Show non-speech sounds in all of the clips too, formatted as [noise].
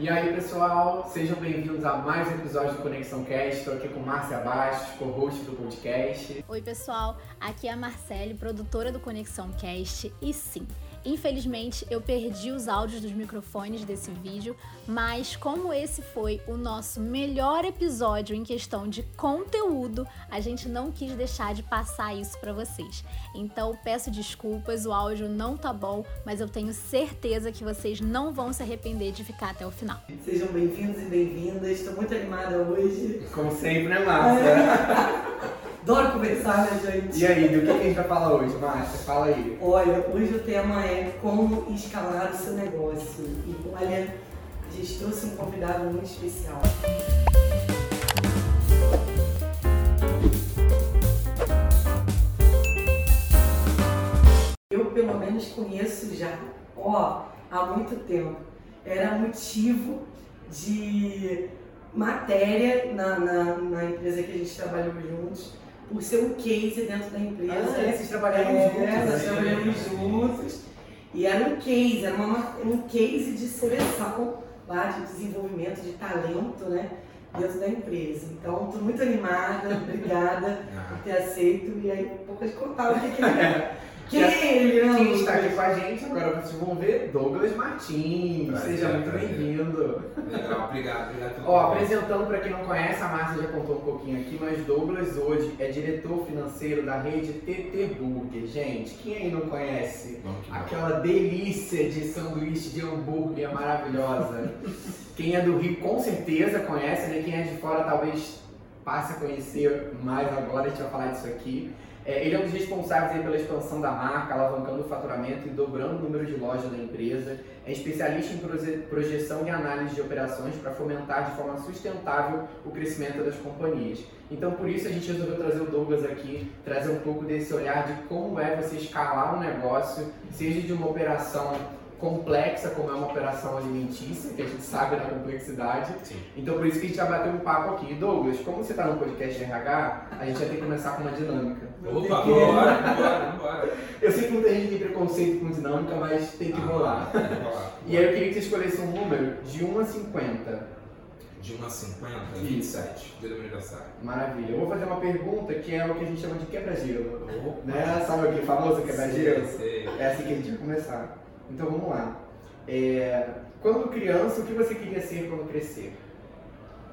E aí, pessoal, sejam bem-vindos a mais um episódio do Conexão Cast. Estou aqui com Márcia Bastos, co-host do podcast. Oi, pessoal, aqui é a Marcele, produtora do Conexão Cast. E sim, Infelizmente, eu perdi os áudios dos microfones desse vídeo, mas como esse foi o nosso melhor episódio em questão de conteúdo, a gente não quis deixar de passar isso para vocês. Então, peço desculpas, o áudio não tá bom, mas eu tenho certeza que vocês não vão se arrepender de ficar até o final. Sejam bem-vindos e bem-vindas. Estou muito animada hoje. Como sempre, né, Márcia? [laughs] Adoro conversar, né, gente? E aí, do que a gente vai falar hoje, Márcia? Fala aí. Olha, hoje o tema é como escalar o seu negócio. E olha, a gente trouxe um convidado muito especial. Eu, pelo menos, conheço já, ó, há muito tempo. Era motivo de matéria na, na, na empresa que a gente trabalhou juntos por ser um case dentro da empresa. Ah, é, vocês trabalharam é, juntos. Nós né? trabalhamos juntos. E era um case, era uma, um case de seleção lá, de desenvolvimento de talento, né? Dentro da empresa. Então, estou muito animada, obrigada [laughs] por ter aceito. E aí, um pouco de contar o que, que é. [laughs] Quem é ele, né? Quem está aqui com a gente, agora vocês vão ver Douglas Martins. Prazer, Seja muito bem-vindo. Legal, obrigado, obrigado pelo Ó, apresentando para quem não conhece, a Márcia já contou um pouquinho aqui, mas Douglas hoje é diretor financeiro da rede TT Burger. Gente, quem aí não conhece? Vamos. Aquela delícia de sanduíche de hambúrguer maravilhosa. [laughs] Quem é do Rio com certeza conhece, né? Quem é de fora talvez passe a conhecer mais agora, a gente vai falar disso aqui. É, ele é um dos responsáveis pela expansão da marca, alavancando o faturamento e dobrando o número de lojas da empresa. É especialista em proje- projeção e análise de operações para fomentar de forma sustentável o crescimento das companhias. Então, por isso, a gente resolveu trazer o Douglas aqui, trazer um pouco desse olhar de como é você escalar um negócio, seja de uma operação complexa, como é uma operação alimentícia, que a gente sabe da complexidade, Sim. então por isso que a gente vai bater um papo aqui. Douglas, como você está no podcast de RH, a gente vai ter que começar com uma dinâmica. Opa, bora, bora, bora. Eu sei que muita gente tem preconceito com dinâmica, mas tem que rolar. Vamos rolar. E aí eu queria que você escolhesse um número de 1 a 50. De 1 a 50, Isso. 27, dia do meu aniversário. Maravilha. Eu vou fazer uma pergunta que é o que a gente chama de quebra-gelo. Né? Sabe aquele famoso quebra-gelo? É assim que a gente vai começar. Então vamos lá. É, Quando criança, o que você queria ser quando crescer?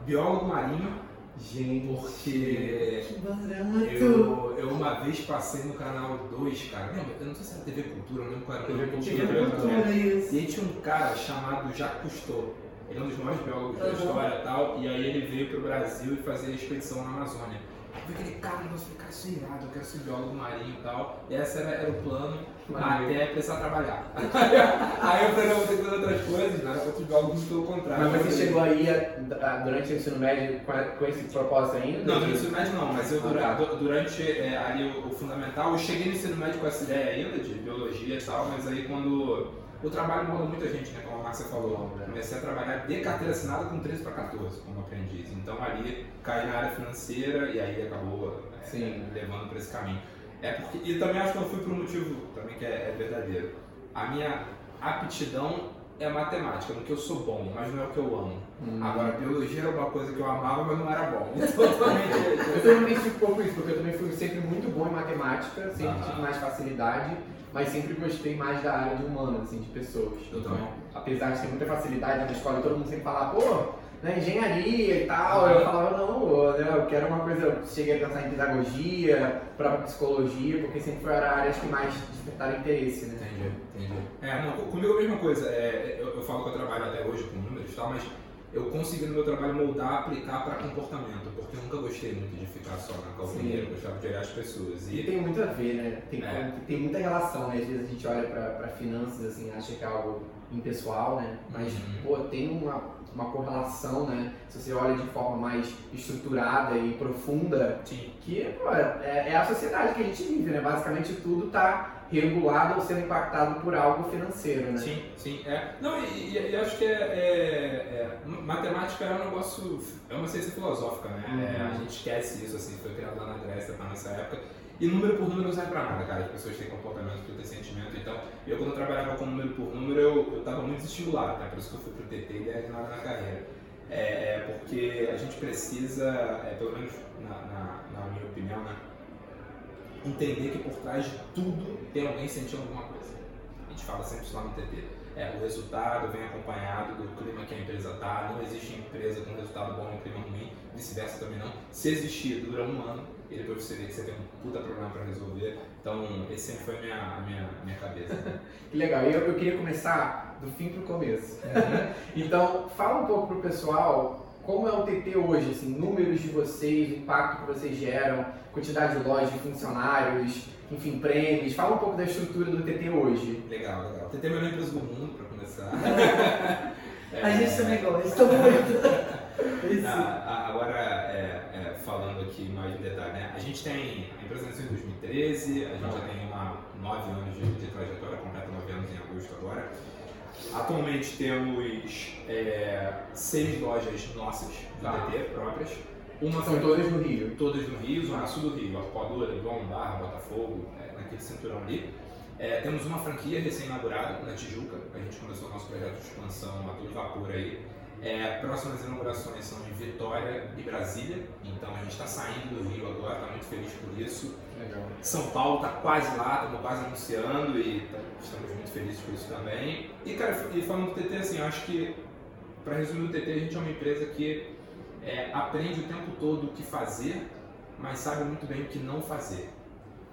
Biólogo marinho, Gente, porque Que barato! eu, eu uma vez passei no canal 2, cara. Lembra? Eu não sei se era TV Cultura, eu não lembro qual era. TV Cultura. TV Cultura, isso. E aí tinha um cara chamado Jacques Cousteau. Ele é um dos maiores biólogos da Uhum. história e tal. E aí ele veio pro Brasil e fazer a expedição na Amazônia. Eu aquele cara, eu falei, cara, isso é irado, eu quero ser biólogo marinho e tal. E esse era, era o plano Maneiro. até precisar trabalhar. [laughs] aí eu falei, não, vou ter que fazer outras coisas, nada contra os biólogos, pelo contrário. Mas você chegou aí a- a- durante o ensino médio com a- com esse propósito ainda? Não, no ensino médio não, mas eu Ah, tá. du- durante é, ali o, o fundamental, eu cheguei no ensino médio com essa ideia ainda de biologia e tal, mas aí quando o trabalho molda muita gente, né, como a Márcia falou, comecei a trabalhar de carteira assinada com 13 para 14 como aprendiz, então ali caí na área financeira e aí acabou é, Sim. levando para esse caminho. É porque, e também acho que eu fui por um motivo também que é, é verdadeiro. A minha aptidão é matemática, no que eu sou bom, mas não é o que eu amo. Hum. Agora, biologia era uma coisa que eu amava, mas não era bom. [laughs] Totalmente. Eu também um pouco isso, porque eu também fui sempre muito bom em matemática, sempre tive mais facilidade, mas sempre gostei mais da área de humanas, assim, de pessoas. Eu então, também. apesar de ter muita facilidade na escola, todo mundo sempre falava, pô, na engenharia e tal, eu falava, não, né, eu quero uma coisa, eu cheguei a pensar em pedagogia, própria psicologia, porque sempre foram áreas que mais despertaram interesse, né? Entendi, entendi. É, não, co- comigo é a mesma coisa. É, eu, eu falo que eu trabalho até hoje com números e tal, mas eu consegui no meu trabalho moldar, aplicar para comportamento, porque eu nunca gostei muito de ficar só na calcinha, eu gostava de olhar as pessoas. E E tem muito a ver, né? Tem, É. tem muita relação, né? Às vezes a gente olha pra, pra finanças, assim, acha que é algo impessoal, né? Mas, Uhum. pô, tem uma, uma correlação, né? Se você olha de forma mais estruturada e profunda, sim, que, pô, é, é a sociedade que a gente vive, né? Basicamente tudo tá regulado ou sendo impactado por algo financeiro, né? sim, sim. É. Não, e, e- e acho que é, é- é- matemática é um negócio, é uma ciência filosófica, né? Uhum. É, a gente esquece isso, assim, foi criado lá na Grécia, tá nessa época. E número por número não serve pra nada, cara. As pessoas têm comportamento, tu sentimento. Então, eu quando eu trabalhava com número por número, eu, eu tava muito desestimulado, né? Por isso que eu fui pro TT e dei nada na carreira. É, é, porque a gente precisa, é, pelo menos na, na, na minha opinião, né? Entender que por trás de tudo tem alguém sentindo alguma coisa. A gente fala sempre isso lá no TT. É, o resultado vem acompanhado do clima que a empresa está. Não existe empresa com resultado bom e clima ruim, vice-versa também não. Se existir, dura um ano e depois você vê que você tem um puta problema para resolver. Então, esse sempre foi a minha, a minha, minha cabeça. [laughs] Que legal. Eu, eu queria começar do fim pro começo. [laughs] então, fala um pouco pro pessoal como é o TT hoje, assim, números de vocês, o impacto que vocês geram, quantidade de lojas, de funcionários, enfim, prêmios. Fala um pouco da estrutura do TT hoje. Legal, legal. TT é a melhor empresa do mundo, para começar. [laughs] A gente também gosta muito. Ah, agora, é, é, falando aqui mais em detalhe, né? A gente tem, a empresa nasceu em 2013, a gente já tem uma, nove anos de, de trajetória, completa nove anos em agosto agora. Atualmente temos é, seis lojas nossas do Tá. TT próprias. Uma São todas no Rio. todas no Rio, Zona Sul do Rio, Arpoadora, Leblon, Barra, Botafogo, é, naquele cinturão ali. É, temos uma franquia recém-inaugurada na Tijuca, a gente começou o nosso projeto de expansão a todo vapor aí. É, próximas inaugurações são em Vitória e Brasília, então a gente está saindo do Rio agora, está muito feliz por isso. Legal. São Paulo está quase lá, estamos quase anunciando e tá- estamos muito felizes por isso também. E cara, e falando do TT, assim, eu acho que, para resumir o TT, a gente é uma empresa que é, aprende o tempo todo o que fazer, mas sabe muito bem o que não fazer.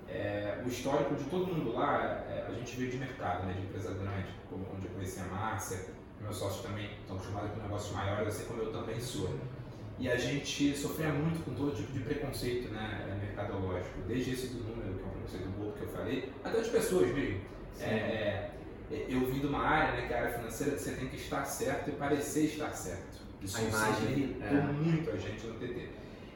É, o histórico de todo mundo lá, é, a gente veio de mercado, né, de empresa grande, onde eu conheci a Márcia, meus sócios também estão acostumados com negócios maiores, assim como eu também sou. E a gente sofria muito com todo tipo de preconceito né, é, mercadológico, desde esse do número, que é um preconceito bobo que eu falei, até de pessoas mesmo. É, é, eu vim de uma área, né, que é a área financeira, que você tem que estar certo e parecer estar certo. Isso A imagem, sempre irritou é. muito a gente no TT.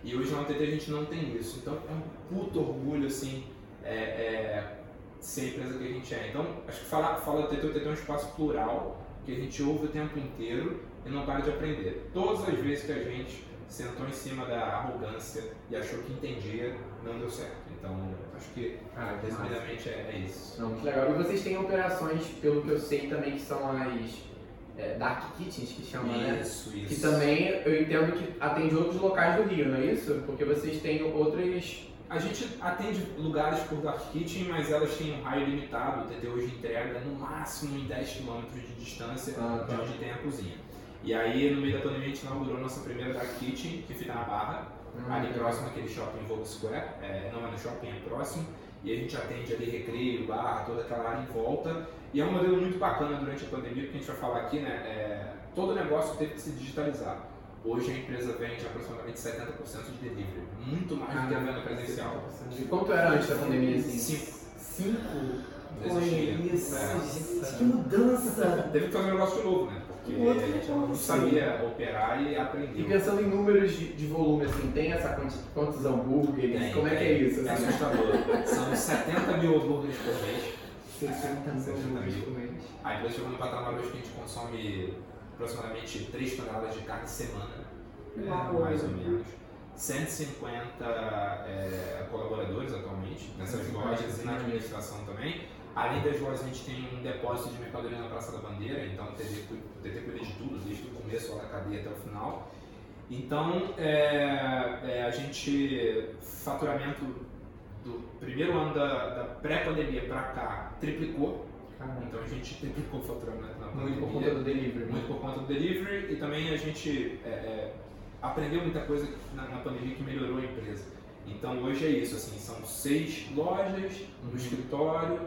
E hoje no TT a gente não tem isso. Então é um puto orgulho, assim, é, é, ser a empresa que a gente é. Então, acho que falar fala do TT, o TT é um espaço plural, que a gente ouve o tempo inteiro e não para de aprender. Todas as vezes que a gente sentou em cima da arrogância e achou que entendia, não deu certo. Então, acho que, que massa. resumidamente, é, é isso. Não, muito legal. E vocês têm operações, pelo que eu sei também, que são as é, Dark Kitchens, que chama, né? Isso, isso. Que também eu entendo que atende outros locais do Rio, não é isso? Porque vocês têm outras. A gente atende lugares por Dark Kitchen, mas elas têm um raio limitado. O TT hoje entrega no máximo em 10 km de distância Ah, de tá. onde tem a cozinha. E aí, no meio da pandemia, a gente inaugurou nossa primeira Dark Kitchen, que fica na Barra, ali próximo àquele shopping Vogue Square. É, não é no shopping, é próximo. E a gente atende ali Recreio, Barra, toda aquela área em volta. E é um modelo muito bacana durante a pandemia, porque a gente vai falar aqui, né? é, todo negócio teve que se digitalizar. Hoje a empresa vende aproximadamente 70% de delivery, muito mais do que a venda presencial. E quanto era antes da pandemia? Assim? Cinco. Cinco? Não existia. isso, É. gente, que mudança. Teve que fazer um negócio novo, né? Porque Um outro a gente não sabia operar e E aprendeu. pensando em números de, de volume, assim, tem essa quanti, quantos hambúrgueres? Tem, Como é que tem. é isso? É Assim? assustador. São 70 mil hambúrgueres por mês. 60 mil 60 hambúrgueres mil. por mês. A empresa chegou no patamar hoje que a gente consome aproximadamente 3 toneladas de carne semana, é, mais ou menos. 150 é, colaboradores atualmente nessas 150, lojas e na administração também. Além das lojas, a gente tem um depósito de mercadoria na Praça da Bandeira, então o TT, cuida de tudo, desde o começo da cadeia até o final. Então, é, é, a gente, faturamento do primeiro ano da, da pré-pandemia para cá, triplicou. Então a gente triplicou o faturamento Muito por conta do delivery. né? Muito por conta do delivery e também a gente é, é, aprendeu muita coisa na, na pandemia que melhorou a empresa. Então hoje é isso, assim, são seis lojas, Uhum. no escritório,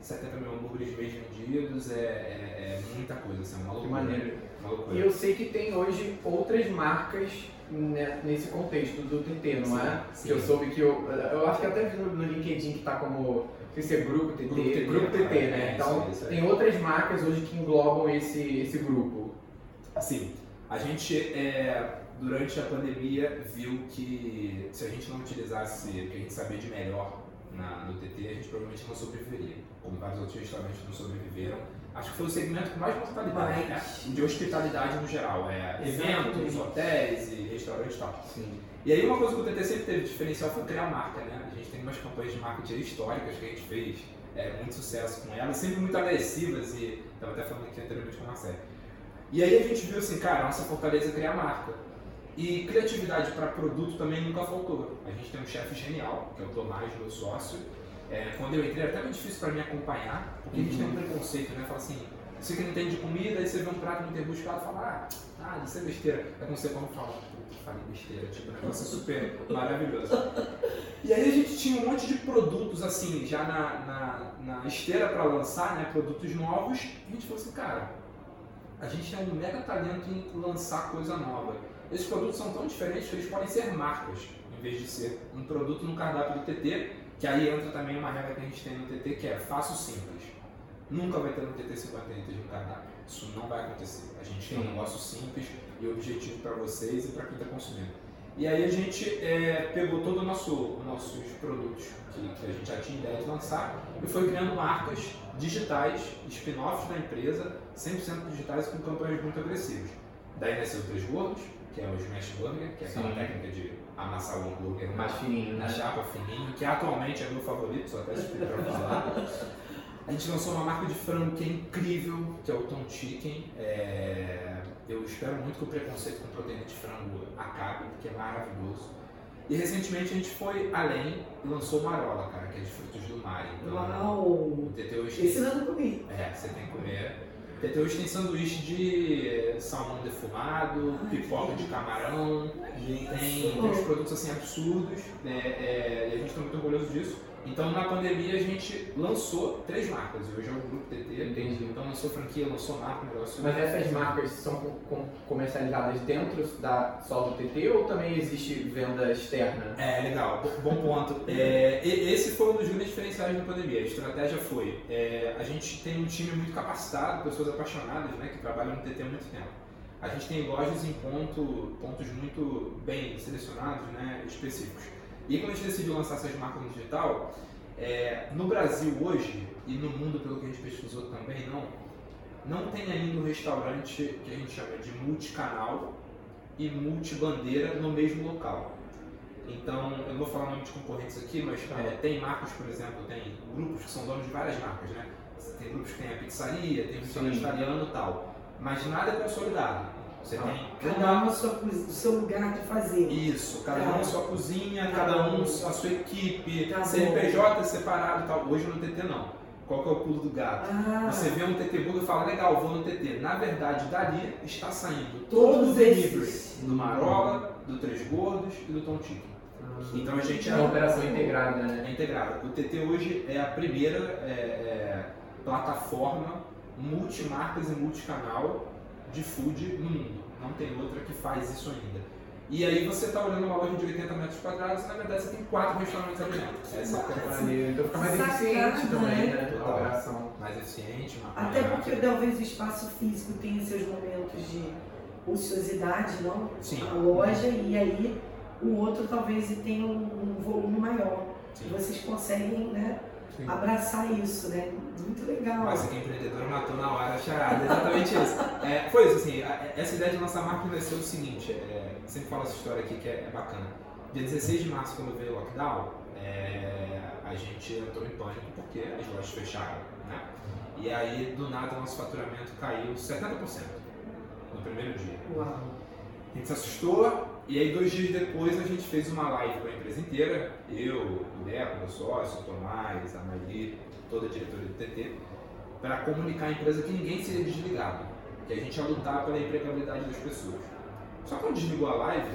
70 mil hambúrgueres mês vendidos, é, é, é muita coisa, assim, é uma loucura. maneiro. Uma loucura. E eu sei que tem hoje outras marcas né, nesse contexto do TT, não Sim, é? sim. Que eu soube que eu. Eu acho que até vi no, no LinkedIn que tá como. Sei se é Grupo TT, Grupo TT, Grupo TT, é, né? então isso isso tem outras marcas hoje que englobam esse, esse grupo. Assim, a gente, é, durante a pandemia, viu que se a gente não utilizasse o que a gente sabia de melhor na, no TT, a gente provavelmente não sobreviveria. Como vários outros restaurantes não sobreviveram, acho que foi o segmento com mais mortalidade, né? De hospitalidade no geral. É, eventos, hotéis e restaurantes e tal. Sim. E aí uma coisa que o TT sempre teve diferencial foi criar marca, né? A gente tem umas campanhas de marketing históricas que a gente fez é, muito sucesso com elas, sempre muito agressivas e estava até falando aqui anteriormente com a Marcelo. E aí a gente viu assim, cara, nossa fortaleza é criar marca. E criatividade para produto também nunca faltou. A gente tem um chefe genial, que é o Tomás, meu sócio. É, quando eu entrei era até muito difícil para me acompanhar, porque a gente tem um preconceito, né? Fala assim, você que não entende de comida, aí você vê um prato muito rebuscado e fala, ah, ah, isso é besteira. É como você quando fala, falei besteira, tipo, o negócio super maravilhoso. E aí a gente tinha um monte de produtos assim, já na, na, na esteira para lançar, né? Produtos novos, e a gente falou assim, cara, a gente tem um mega talento em lançar coisa nova. Esses produtos são tão diferentes que eles podem ser marcas, em vez de ser um produto no cardápio do TT, que aí entra também uma regra que a gente tem no TT, que é faço simples. Nunca vai ter no TT 50 itens no cardápio. Isso não vai acontecer. A gente tem um negócio simples e objetivo para vocês e para quem está consumindo. E aí a gente é, pegou todos os nosso, os nossos produtos que, que a gente já tinha ideia de lançar e foi criando marcas digitais, spin-offs da empresa, 100% digitais com campanhas muito agressivas. Daí nasceu o Três Gordos, que é o Smash Burger, que é aquela Sim. técnica de amassar o hambúrguer Mais fininho, na né? chapa fininho, que atualmente é meu favorito, só até explicar pra falar. A gente lançou uma marca de frango que é incrível, que é o Tom Chicken. É, Eu espero muito que o preconceito com proteína de frango acabe, porque é maravilhoso. E recentemente a gente foi além e lançou o Marola, cara, que é de frutos do mar. Então, Uau! o TT Esse eu não comi. é, você tem que comer. Hoje tem sanduíche de salmão defumado, Ai, pipoca de camarão, tem, tem uns produtos assim absurdos, né? É, e a gente está muito orgulhoso disso. Então na pandemia a gente lançou três marcas, hoje é o Grupo TT. Entendi. Então lançou franquia, lançou marca, negócio. Mas essas marcas são com- com- comercializadas dentro da só do TT ou também existe venda externa? É, legal, bo- bom ponto. [laughs] É, esse foi um dos grandes diferenciais da pandemia. A estratégia foi: é, a gente tem um time muito capacitado, pessoas apaixonadas, né, que trabalham no TT há muito tempo. A gente tem lojas em ponto, pontos muito bem selecionados, né, específicos. E aí, quando a gente decidiu lançar essas marcas no digital, é, no Brasil hoje, e no mundo, pelo que a gente pesquisou também, não, não tem ainda um restaurante que a gente chama de multicanal e multibandeira no mesmo local. Então, eu não vou falar o nome de concorrentes aqui, mas Tá. é, tem marcas, por exemplo, tem grupos que são donos de várias marcas, né? Tem grupos que tem a pizzaria, tem o restaurante italiano e tal. Mas nada é consolidado. Você Ah. tem Cada um a sua, o seu lugar de fazer. isso, cada Tá. um a sua cozinha, Tá cada um bom. a sua equipe, Tá bom. CNPJ separado e tal. Hoje no TT não. Qual que é o pulo do gato? Ah, Você vê um TT Burger e fala, legal, vou no TT. Na verdade, dali está saindo Todos todo o delivery esses. do Marola, do Três Gordos e do Tom Chicken. Então a gente É uma operação integrada, né? é integrado. O TT hoje é a primeira é, é, plataforma multimarcas e multicanal de food no mundo. Não tem outra que faz isso ainda. E aí você está olhando uma loja de 80 metros quadrados e na verdade você tem quatro restaurantes ali dentro. Essa é a comparação Maneiro. Então fica mais Sacana, eficiente também, né? né? A operação. mais eficiente, uma Até maior- porque talvez o espaço físico tenha seus momentos de ociosidade, não? Sim. A loja, e aí o outro talvez tenha um, um volume maior. Sim. Vocês conseguem né, Sim. abraçar isso, né? Muito legal. Mas que empreendedor matou na hora a charada, exatamente isso. [laughs] É, foi isso, assim, a- essa ideia de lançar marca vai ser o seguinte, é, sempre falo essa história aqui que é, é bacana. Dia 16 de março, quando veio o lockdown, é, a gente entrou em pânico porque as lojas fecharam, né? E aí, do nada, o nosso faturamento caiu 70% no primeiro dia. Uau. A gente se assustou e aí dois dias depois a gente fez uma live com a empresa inteira, eu, o Deco, meu sócio, o Tomás, a Mairi, toda a diretoria do TT, para comunicar à empresa que ninguém seria desligado, que a gente ia lutar pela empregabilidade das pessoas. Só quando desligou a live,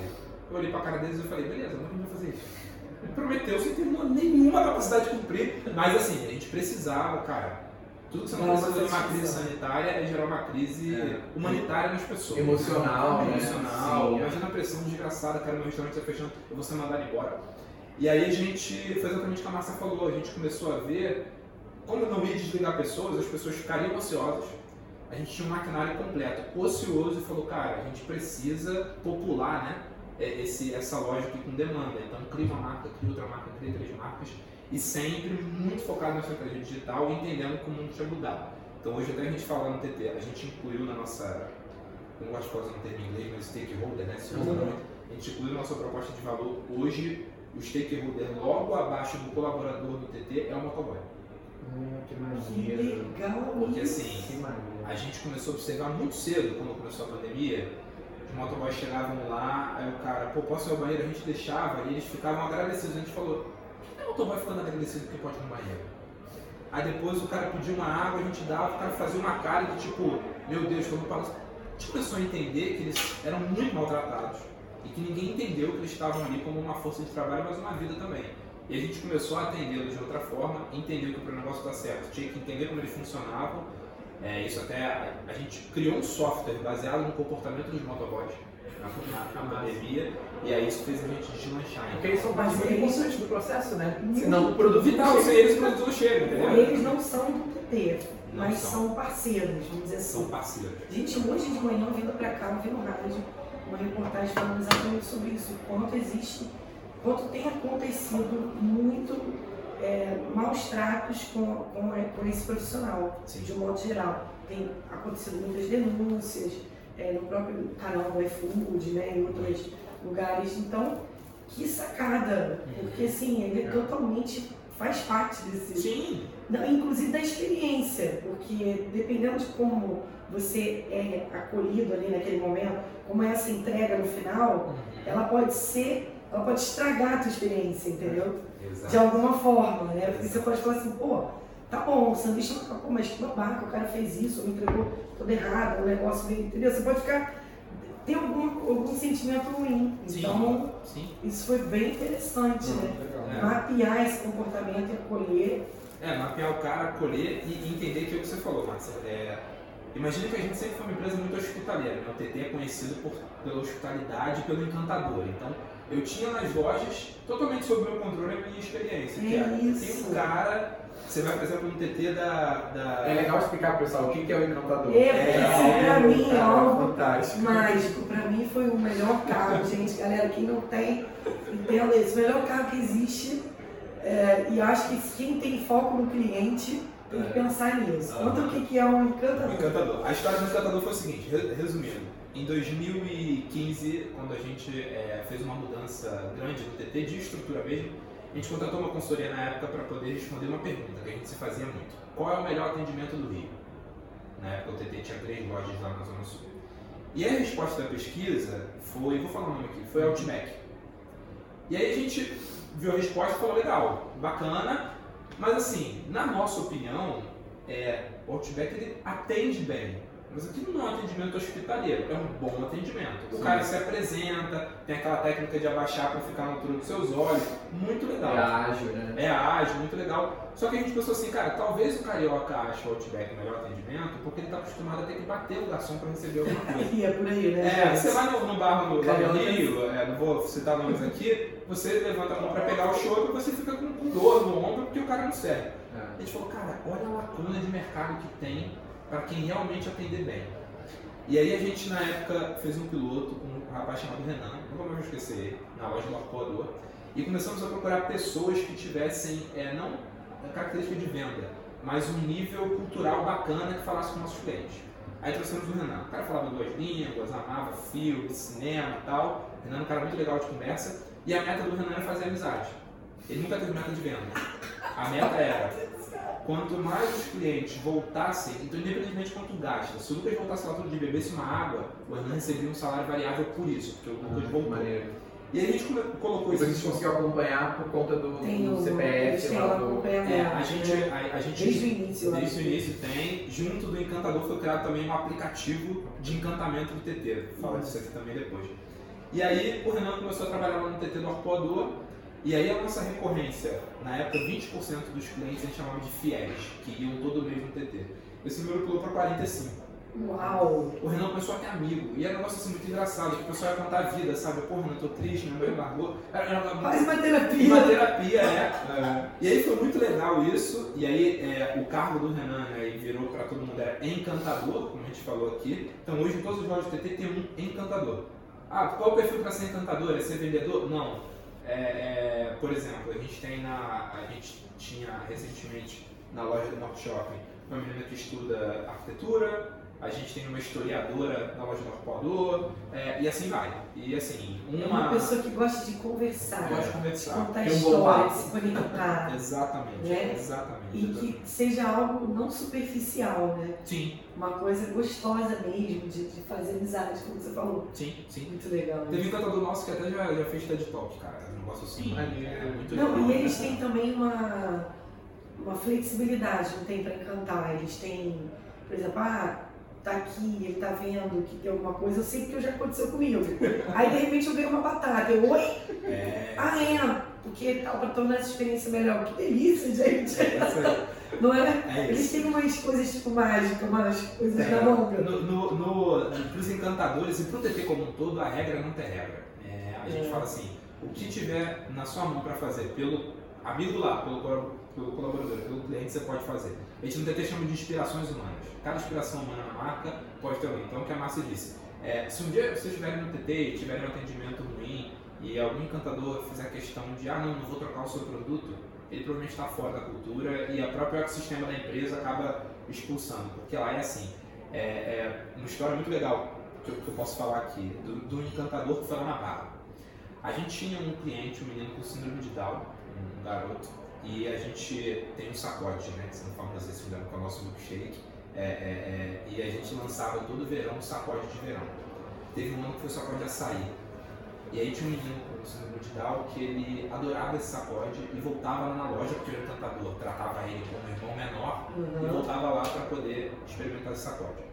eu olhei pra cara deles e falei, beleza, que a gente vai fazer isso? Me [laughs] prometeu sem ter nenhuma capacidade de cumprir, mas assim, a gente precisava, cara. Tudo que você não Uma precisa numa decisão. crise sanitária é gerar uma crise É. humanitária nas pessoas. Emocional, né? Emocional. Sim, é. Imagina a pressão desgraçada, cara, meu restaurante está fechando, eu vou ser mandado embora. E aí a gente, foi exatamente o que a Márcia falou, a gente começou a ver como não ia desligar pessoas, as pessoas ficariam ociosas. A gente tinha um maquinário completo, ocioso, e falou, cara, a gente precisa popular, né? é, Esse, essa loja aqui com demanda. Então cria uma marca, cria outra marca, cria três marcas. E sempre muito focado na estratégia digital e entendendo que o mundo tinha mudado. Então Então hoje até a gente fala no TT, a gente incluiu na nossa, eu não gosto de falar no termo em inglês, mas stakeholder, né? Se usa Uhum. muito. A gente incluiu na nossa proposta de valor hoje o stakeholder logo abaixo do colaborador do TT é o motoboy. Que Que legal Porque isso. assim, Que a gente começou a observar muito cedo, quando começou a pandemia, os motoboys chegavam lá, aí o cara, pô, posso ir ao banheiro? A gente deixava e eles ficavam agradecidos. A gente falou, por que o motoboy ficando agradecido porque pode ir no banheiro? Aí depois o cara pedia uma água, a gente dava, o cara fazia uma cara de tipo, meu Deus, como eu falo. A gente começou a entender que eles eram muito maltratados e que ninguém entendeu que eles estavam ali como uma força de trabalho, mas uma vida também. E a gente começou a atendê-los de outra forma, entendeu que para o negócio dar certo tinha que entender como eles funcionavam. É, isso até a, a gente criou um software baseado no comportamento dos motoboys na, na, pandemia e aí isso fez a gente deslanchar. Porque eles são parte muito importante do processo, né? Muito. Senão o produto Vital, não sem eles o produto não chega, entendeu? Eles não são do TT, Não mas são. são parceiros, vamos dizer São assim. parceiros. Gente, hoje de manhã, vindo pra cá, eu vi no rádio uma reportagem falando exatamente sobre isso, o quanto existe, quanto tem acontecido muito é, maus tratos com, com, com esse profissional, Sim. de um modo geral. Tem acontecido muitas denúncias é, no próprio canal do iFood, né, em outros lugares. Então, que sacada, porque assim, ele É. totalmente faz parte desse, Sim, não, inclusive da experiência, porque dependendo de como você é acolhido ali naquele momento, como é essa entrega no final, ela pode ser, ela pode estragar a tua experiência, entendeu? De exato. alguma forma, né? Porque você pode falar assim, pô, tá bom, o sanduíche não pô, mas que babaca, o cara fez isso, me entregou tudo errado, o negócio veio, entendeu? Você pode ficar, ter algum, algum sentimento ruim. Sim, Então, sim. isso foi bem interessante, né? É. Mapear esse comportamento e acolher. É, mapear o cara, acolher e entender que é o que você falou, Márcia. É, imagina que a gente sempre foi uma empresa muito hospitaleira, né? O TT é conhecido por, pela hospitalidade e pelo encantador. Então, eu tinha nas lojas, totalmente sob meu controle, a minha experiência. que É era, tem isso. um cara, você vai, por exemplo, no TT da... da É legal explicar pro pessoal o que que é o encantador. É, esse pra mim é cara, algo fantástico. mágico. Pra mim foi o melhor carro, [laughs] gente. Galera, quem não tem, entenda isso. O melhor carro que existe. é, e acho que quem tem foco no cliente tem que É. pensar nisso. Ah. Conta o que que é um O encantador. Encantador. A história do Encantador foi o seguinte, re- resumindo. Em 2015, quando a gente é, fez uma mudança grande no TT, de estrutura mesmo, a gente contratou uma consultoria na época para poder responder uma pergunta que a gente se fazia muito. Qual é o melhor atendimento do Rio? Na época o TT tinha três lojas lá na Zona Sul. E a resposta da pesquisa foi, vou falar o nome aqui, foi Outback. E aí a gente viu a resposta e falou, legal, bacana, mas assim, na nossa opinião, é, o Outback atende bem, mas aquilo não é um atendimento hospitaleiro, é um bom atendimento. O Sim. cara se apresenta, tem aquela técnica de abaixar para ficar na altura dos seus olhos, muito legal. É ágil, né? É ágil, muito legal. Só que a gente pensou assim, cara, talvez o carioca ache o Outback o melhor atendimento porque ele está acostumado a ter que bater o garçom para receber alguma [laughs] coisa. E é por aí, né? É, você vai no, no bar no, lá no Carioca. Rio, é, não vou citar nomes aqui, você levanta a mão pra pegar o chopp e você fica com, com dor no ombro porque o cara não serve. É. A gente falou, cara, olha a lacuna de mercado que tem para quem realmente atender bem. E aí a gente na época fez um piloto com um rapaz chamado Renan, nunca mais esquecer na loja do Arpoador, e começamos a procurar pessoas que tivessem, é, não característica de venda, mas um nível cultural bacana que falasse com nossos clientes. Aí trouxemos o Renan. O cara falava duas línguas, amava filme, cinema e tal. O Renan é um cara muito legal de conversa. E a meta do Renan era fazer amizade. Ele nunca teve meta de venda. A meta era, quanto mais os clientes voltassem, então independentemente de quanto gasta, se o Lucas voltasse lá todo dia e bebesse uma água, o Renan recebia um salário variável por isso, porque o Lucas voltou. Maneiro. E aí a gente colocou Depois a isso gente conseguiu acompanhar por conta do, Tem o CPF tem lá do. É, a gente, né? a, a gente Desde o início. lá. Desde o início tem. Junto do Encantador foi criado também um aplicativo de encantamento do TT. Vou falar disso aqui também depois. E aí o Renan começou a trabalhar lá no TT do Arpoador. E aí a nossa recorrência, na época 20% dos clientes a gente chamava de fiéis, que iam todo mês no TT. Esse número pulou para 45%. Uau! O Renan começou a ter amigo. E era um negócio assim muito engraçado, que o pessoal ia contar a vida, sabe? Pô, Renan, tô triste, minha mãe largou. Era, era uma- Faz uma uma terapia. terapia, é. E aí foi muito legal isso, e aí é, o cargo do Renan né, virou para todo mundo era encantador, como a gente falou aqui. Então hoje em todos os lojas do TT tem um encantador. Ah, qual o perfil para ser encantador? É ser vendedor? Não. É, é, por exemplo, a gente tem na. A gente tinha recentemente na loja do Norte Shopping uma menina que estuda arquitetura, a gente tem uma historiadora na loja do arpoador, é, e assim vai. E assim, uma. É uma pessoa que gosta de conversar, gosta de conversar, contar Tem um bom história, papo. de se conectar. [laughs] Exatamente, Né? exatamente. e que seja algo não superficial, né? Sim, Uma coisa gostosa mesmo, de, de fazer amizade, como você falou. sim, sim. Muito legal. né? Teve um encantador nosso que até já, já fez TED Talk, cara. Um negócio assim. Maneiro. É muito Não, legal. e eles têm também uma, uma flexibilidade, não tem para encantar. Eles têm, por exemplo, ah, tá aqui, ele tá vendo que tem alguma coisa, eu sei porque já aconteceu comigo. Aí de repente eu ganhei uma batata, eu, oi? É, Ah, é, porque tal, pra tornar essa experiência melhor. Que delícia, gente. é. Não é? É Eles têm umas coisas tipo mágicas, umas coisas É, na manga. No, no, no, pros encantadores e pro TT como um todo, a regra não tem regra. É, a gente É. fala assim, o que tiver na sua mão para fazer pelo amigo lá, pelo, pelo colaborador, pelo cliente, você pode fazer. A gente no TT chama de inspirações humanas. Cada inspiração humana na marca pode ter alguém. Então, o que a Márcia disse, é, se um dia vocês estiverem no TT e tiverem um atendimento ruim e algum encantador fizer questão de, ah, não, não vou trocar o seu produto, ele provavelmente está fora da cultura e a própria ecossistema da empresa acaba expulsando, porque lá é assim. É, é uma história muito legal que eu, que eu posso falar aqui, do, do encantador que foi lá na Barra. A gente tinha um cliente, um menino com síndrome de Down, um garoto, e a gente tem um sacode, né, que são famosos esse fizeram com o nosso milkshake, é, é, é, e a gente lançava todo verão um sacode de verão. Teve um ano que foi o sacode de açaí. E aí tinha um menino com síndrome de Down que ele adorava esse sacode e voltava lá na loja, porque o encantador tratava ele como um irmão menor, e Uhum. voltava lá para poder experimentar esse sacode.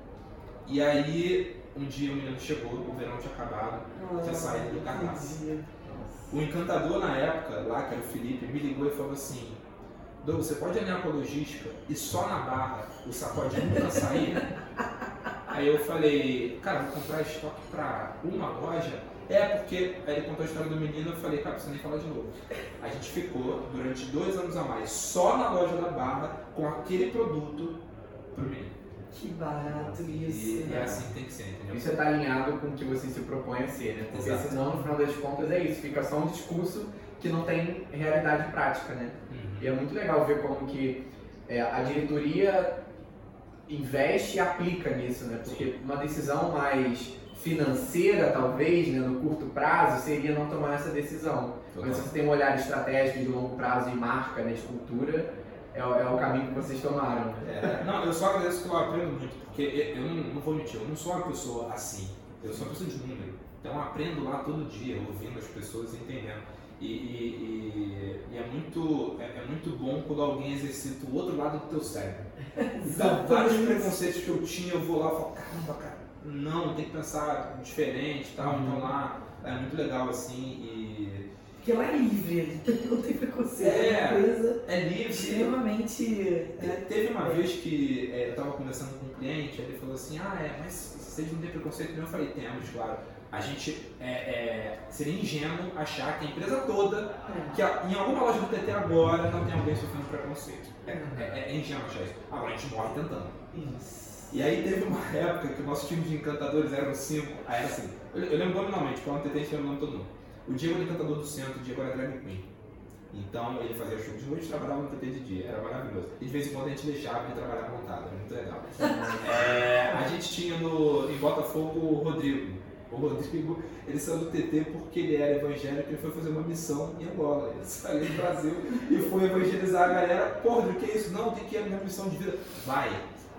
E aí, um dia o menino chegou, o verão tinha acabado, tinha saído do entendi. O encantador na época, lá que era o Felipe, me ligou e falou assim: Doug, você pode alinhar com a logística e só na barra o sacode nunca sair? Aí eu falei, cara, vou comprar estoque pra uma loja. É porque aí ele contou a história do menino eu falei, cara, precisa nem falar de novo. A gente ficou durante dois anos a mais só na loja da barra com aquele produto pro menino. Que barato isso. E é assim que tem que ser, entendeu? Isso está alinhado com o que você se propõe a ser, né? Porque Exato. senão, no final das contas, é isso. Fica só um discurso que não tem realidade prática, né? Uhum. E é muito legal ver como que é, a diretoria investe e aplica nisso, né? Porque uma decisão mais financeira, talvez, né, no curto prazo, seria não tomar essa decisão. Mas se você tem um olhar estratégico de longo prazo e marca, né, de cultura, é, o- é o caminho que vocês tomaram, né? É, não, eu só agradeço que eu aprendo muito, porque eu, eu não, não vou mentir, eu não sou uma pessoa assim, eu sou uma pessoa de número. Então eu aprendo lá todo dia, ouvindo as pessoas e entendendo. E, e- e- é, muito, é, é muito bom quando alguém exercita o outro lado do teu cérebro. Então, vários preconceitos que eu tinha, eu vou lá e falo, caramba, cara, não, tem que pensar diferente e tal. Uhum. Então lá é muito legal assim e Porque lá é livre, não tem preconceito. É. É coisa é livre. extremamente. Te- é, Teve uma vez que é, eu estava conversando com um cliente, ele falou assim, ah, é, mas vocês não têm preconceito nenhum? Eu falei, temos, claro. A gente é, é, seria ingênuo achar que a empresa toda, é. que a- em alguma loja do TT agora não tem alguém sofrendo preconceito. É, é, é ingênuo achar isso. Agora a gente morre tentando. Isso. E aí teve uma [laughs] época que o nosso time de encantadores eram cinco, aí era assim, eu, eu lembro nominalmente, porque no TT a gente lembra o nome todo mundo. O Diego era encantador do centro, o Diego era drag queen. Então ele fazia show de noite e trabalhava no TT de dia, era maravilhoso. E de vez em quando a gente deixava ele trabalhar montado, era muito legal. É, a gente tinha no, em Botafogo o Rodrigo. O Rodrigo, ele saiu do TT porque ele era evangélico e foi fazer uma missão em Angola. Ele saiu do Brasil e foi evangelizar a galera. Porra, Rodrigo, que é isso? Não, tem que minha missão de vida. Vai.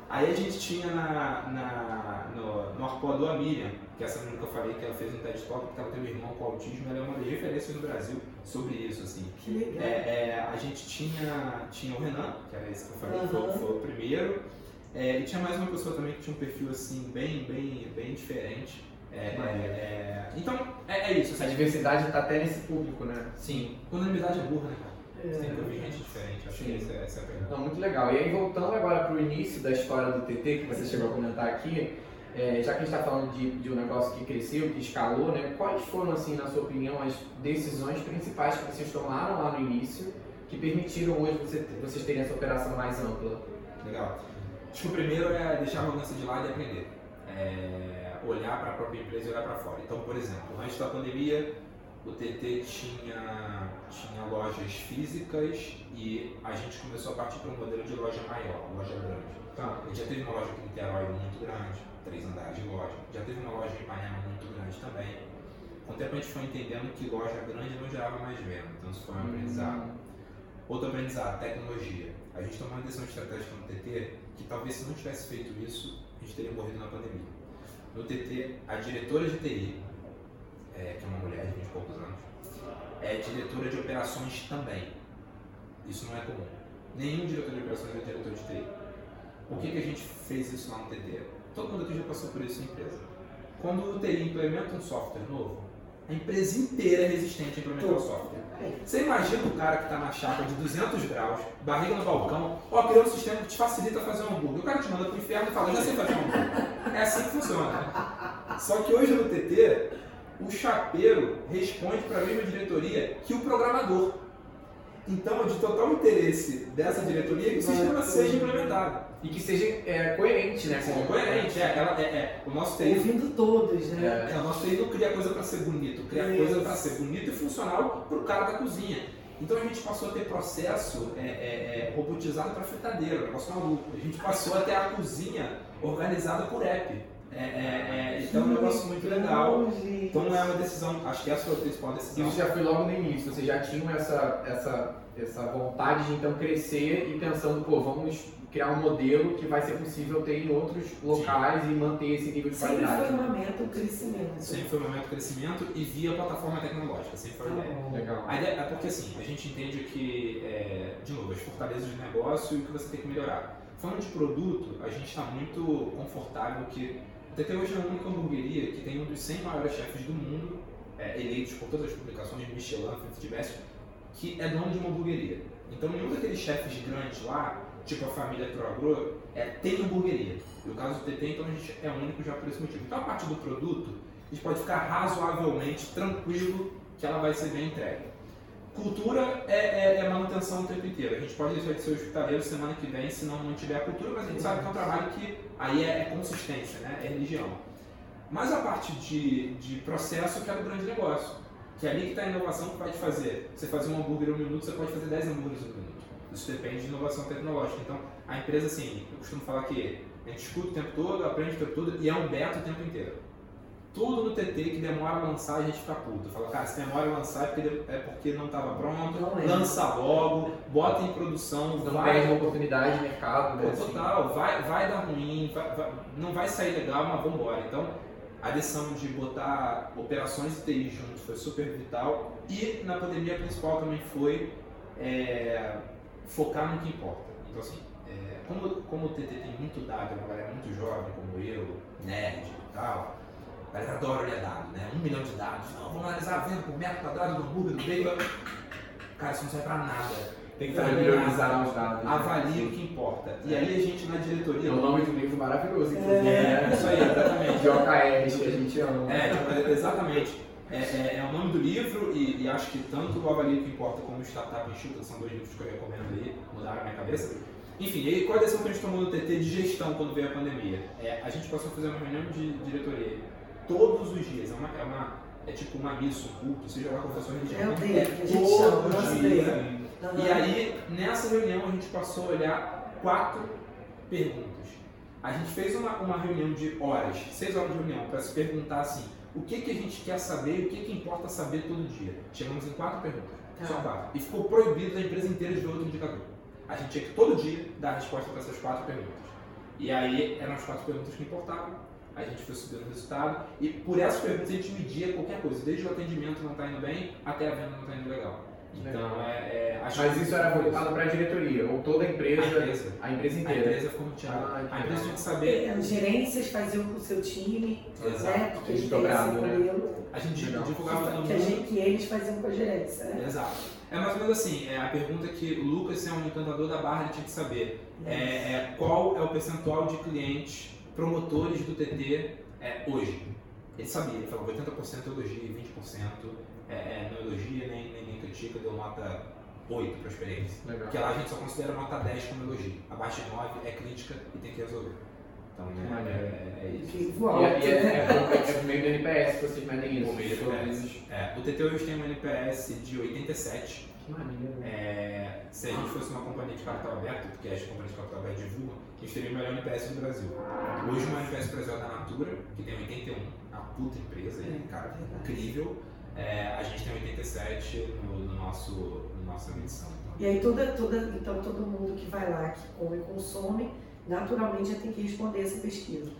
Aí a gente tinha na, na, no, no arpoador a Miriam, que é essa menina que eu falei que ela fez um TED Talk porque ela tem um irmão com autismo, ela é uma das referências no Brasil sobre isso, assim. Que legal. É, é, a gente tinha, tinha o Renan, que era esse que eu falei, que Aham. foi, foi o primeiro. É, e tinha mais uma pessoa também que tinha um perfil assim, bem, bem, bem diferente. É, é, é, então, é, é isso. A Assim, diversidade está até nesse público, né? sim, unanimidade é burra, né, cara? Você tem que É. ouvir gente diferente, acho Sim. que essa, é- essa é a pegada. Não, muito legal. E aí, voltando agora para o início da história do TT, que você chegou a comentar aqui, é, já que a gente está falando de, de um negócio que cresceu, que escalou, né? Quais foram, assim, na sua opinião, as decisões principais que vocês tomaram lá no início que permitiram hoje você, vocês terem essa operação mais ampla? Legal. Acho que o primeiro é deixar a arrogância de lado e aprender. É, olhar para a própria empresa e olhar para fora. Então, por exemplo, antes da pandemia, o TT tinha, tinha lojas físicas e a gente começou a partir para um modelo de loja maior, loja grande. Tá. A gente já teve uma loja aqui em Niterói muito grande, três andares de loja. Já teve uma loja em Ipanema muito grande também. Com o tempo a gente foi entendendo que loja grande não gerava mais venda, então isso foi um aprendizado. Outro aprendizado, tecnologia. A gente tomou uma decisão estratégica no TT que talvez se não tivesse feito isso, a gente teria morrido na pandemia. No TT, a diretora de TI, é, que é uma mulher de 20 e poucos anos, é diretora de operações também. Isso não é comum. Nenhum diretor de operações é diretor de TI. Por que, que a gente fez isso lá no TT? Todo mundo aqui já passou por isso em empresa. Quando o TI implementa um software novo, a empresa inteira é resistente a implementar o software. Você imagina o cara que está na chapa de 200 graus, barriga no balcão, ó, criou um sistema que te facilita fazer um hambúrguer. O cara te manda pro inferno e fala, já sei fazer um hambúrguer. É assim que funciona. Só que hoje no TT, o chapeiro responde para a mesma diretoria que o programador. Então é de total interesse dessa diretoria que o sistema seja implementado. E que seja é, coerente, né? É coerente, é, ela, é, é, o nosso TI Ouvindo todos, né? é, o nosso TI não cria coisa para ser bonito, cria Isso. coisa para ser bonito e funcional para o cara da cozinha. Então a gente passou a ter processo é, é, é, robotizado para fritadeira, negócio maluco. A gente passou a ter a cozinha organizada por app. É, é, é, então é um negócio muito legal. Então não é uma decisão, acho que essa foi a principal decisão. Isso já foi logo no início, vocês já tinham essa, essa, essa vontade de então crescer e pensando, pô, vamos criar um modelo que vai ser possível ter em outros locais e manter esse nível de Sempre qualidade. foi uma meta o crescimento. Sempre foi um momento de crescimento e via plataforma tecnológica, sempre foi a ideia. bom. Legal. A ideia é porque assim, a gente entende que, é, de novo, as fortalezas de negócio e o que você tem que melhorar. Falando de produto, a gente está muito confortável que TT hoje é a única hamburgueria que tem um dos 100 maiores chefes do mundo, é, eleitos por todas as publicações, Michelin, Fifth Best, que é dono de uma hamburgueria. Então nenhum daqueles chefes grandes lá, tipo a família Troagro, é, tem hamburgueria. E o caso do TT, então a gente é único já por esse motivo. Então a parte do produto, a gente pode ficar razoavelmente tranquilo que ela vai ser bem entregue. Cultura é, é- é manutenção o tempo inteiro. A gente pode deixar de ser hospitaleiro semana que vem se não mantiver a cultura, mas a gente sabe que é um trabalho que aí é, é consistência, né? é religião. Mas a parte de, de processo que é do grande negócio. Que é ali que está a inovação que te fazer. Você fazer um hambúrguer em um minuto, você pode fazer 10 hambúrgueres em um minuto. Isso depende de inovação tecnológica. Então, a empresa, assim, eu costumo falar que a gente escuta o tempo todo, aprende o tempo todo e é um beta o tempo inteiro. Tudo no TT que demora a lançar, a gente fica puto. Fala, cara, se demora a lançar é porque, é porque não estava pronto, Não lança logo, bota em produção, Não vai, perde uma oportunidade de mercado, né? Pô, assim. total, vai, vai dar ruim, vai- vai- não vai sair legal, mas vamos embora. Então, a decisão de botar operações de TI junto foi super vital. E na pandemia a principal também foi é, focar no que importa. Então, assim, é, como, como o TT tem muito dado, é uma galera muito jovem, como eu, nerd e tal, galera adora olhar dado, né? Um milhão de dados. Não, vamos analisar a venda por metro quadrado do hambúrguer, do bacon. Cara, isso não serve pra nada. Tem que saber priorizar os dados. né? Avalie o que importa. E aí a gente na diretoria. É o nome de um livro maravilhoso, inclusive. É, né? isso aí, exatamente. De OKR, que a gente ama. É, tipo, é- exatamente. É, é- é o nome do livro e, e acho que tanto o Avalie o que importa como o Startup Enxuta são dois livros que eu recomendo aí, mudaram a minha cabeça. Enfim, e aí, qual a decisão que a gente tomou no TT de gestão quando veio a pandemia? É, a gente passou a fazer uma reunião de diretoria todos os dias. É, uma, é, uma, é tipo uma missa, um culto, seja lá qual for a sua religião. É chama, o todo dia. dele. E aí, nessa reunião, a gente passou a olhar quatro perguntas. A gente fez uma, uma reunião de horas, seis horas de reunião, para se perguntar assim, o que, que a gente quer saber e o que, que importa saber todo dia. Chegamos em quatro perguntas, Tá. só quatro. E ficou proibido da empresa inteira de ver outro indicador. A gente tinha que todo dia dar a resposta para essas quatro perguntas. E aí, eram as quatro perguntas que importavam. A gente foi subindo o resultado e por essas perguntas a gente media qualquer coisa, desde o atendimento não está indo bem até a venda não está indo legal. Então, é, é, acho Mas que isso era voltado para a diretoria, ou toda a empresa, A empresa. a empresa A inteira. empresa ficou. Ah, a empresa tinha que saber. As gerências faziam com o seu time, Exato. né? Porque eles Dobrado, né? A gente Legal. divulgava todo que, a gente, que eles faziam com a gerência, né? Exato. É mais ou menos assim, é a pergunta que o Lucas, é um encantador da barra, ele tinha que saber. É, é, qual é o percentual de clientes promotores do TT é, hoje? Ele sabia, ele falou 80% elogia, 20% é, é, não elogia nem, nem, nem critica, deu nota 8 para a experiência. Legal. Porque lá a gente só considera nota 10 como elogio. Abaixo de 9 é crítica e tem que resolver. Então é, é, é isso. E, e alto, é, é, né? é, por- é meio do NPS que vocês medem isso. Por meio do NPS. É, o TT hoje tem um NPS de 87. Que maneiro. É, se a gente fosse uma companhia de capital aberto, porque as companhias de capital aberto divulgam, a gente teria o melhor NPS do Brasil. Hoje o NPS do Brasil é da Natura, que tem 81, uma puta empresa, É, cara, incrível. É, a gente tem 87 no, no nosso, no nossa medição. Então, E aí toda, toda, então todo mundo que vai lá, que come e consome, naturalmente já tem que responder essa pesquisa.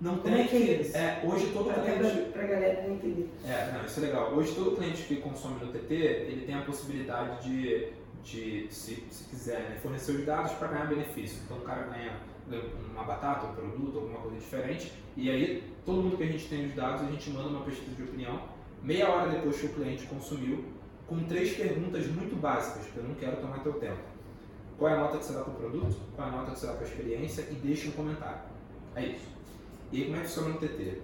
Não Como é que é isso? É, hoje todo Até cliente. pra, pra galera não entender. É, não, isso é legal. Hoje todo cliente que consome no TT, ele tem a possibilidade de, de se, se quiser, né, fornecer os dados para ganhar benefício. Então o cara ganha, ganha uma batata, um produto, alguma coisa diferente, e aí todo mundo que a gente tem os dados, a gente manda uma pesquisa de opinião, meia hora depois que o cliente consumiu, com três perguntas muito básicas, porque eu não quero tomar teu tempo. Qual é a nota que você dá para o produto? Qual é a nota que você dá para a experiência? E deixa um comentário. É isso. E aí como é que funciona no TT?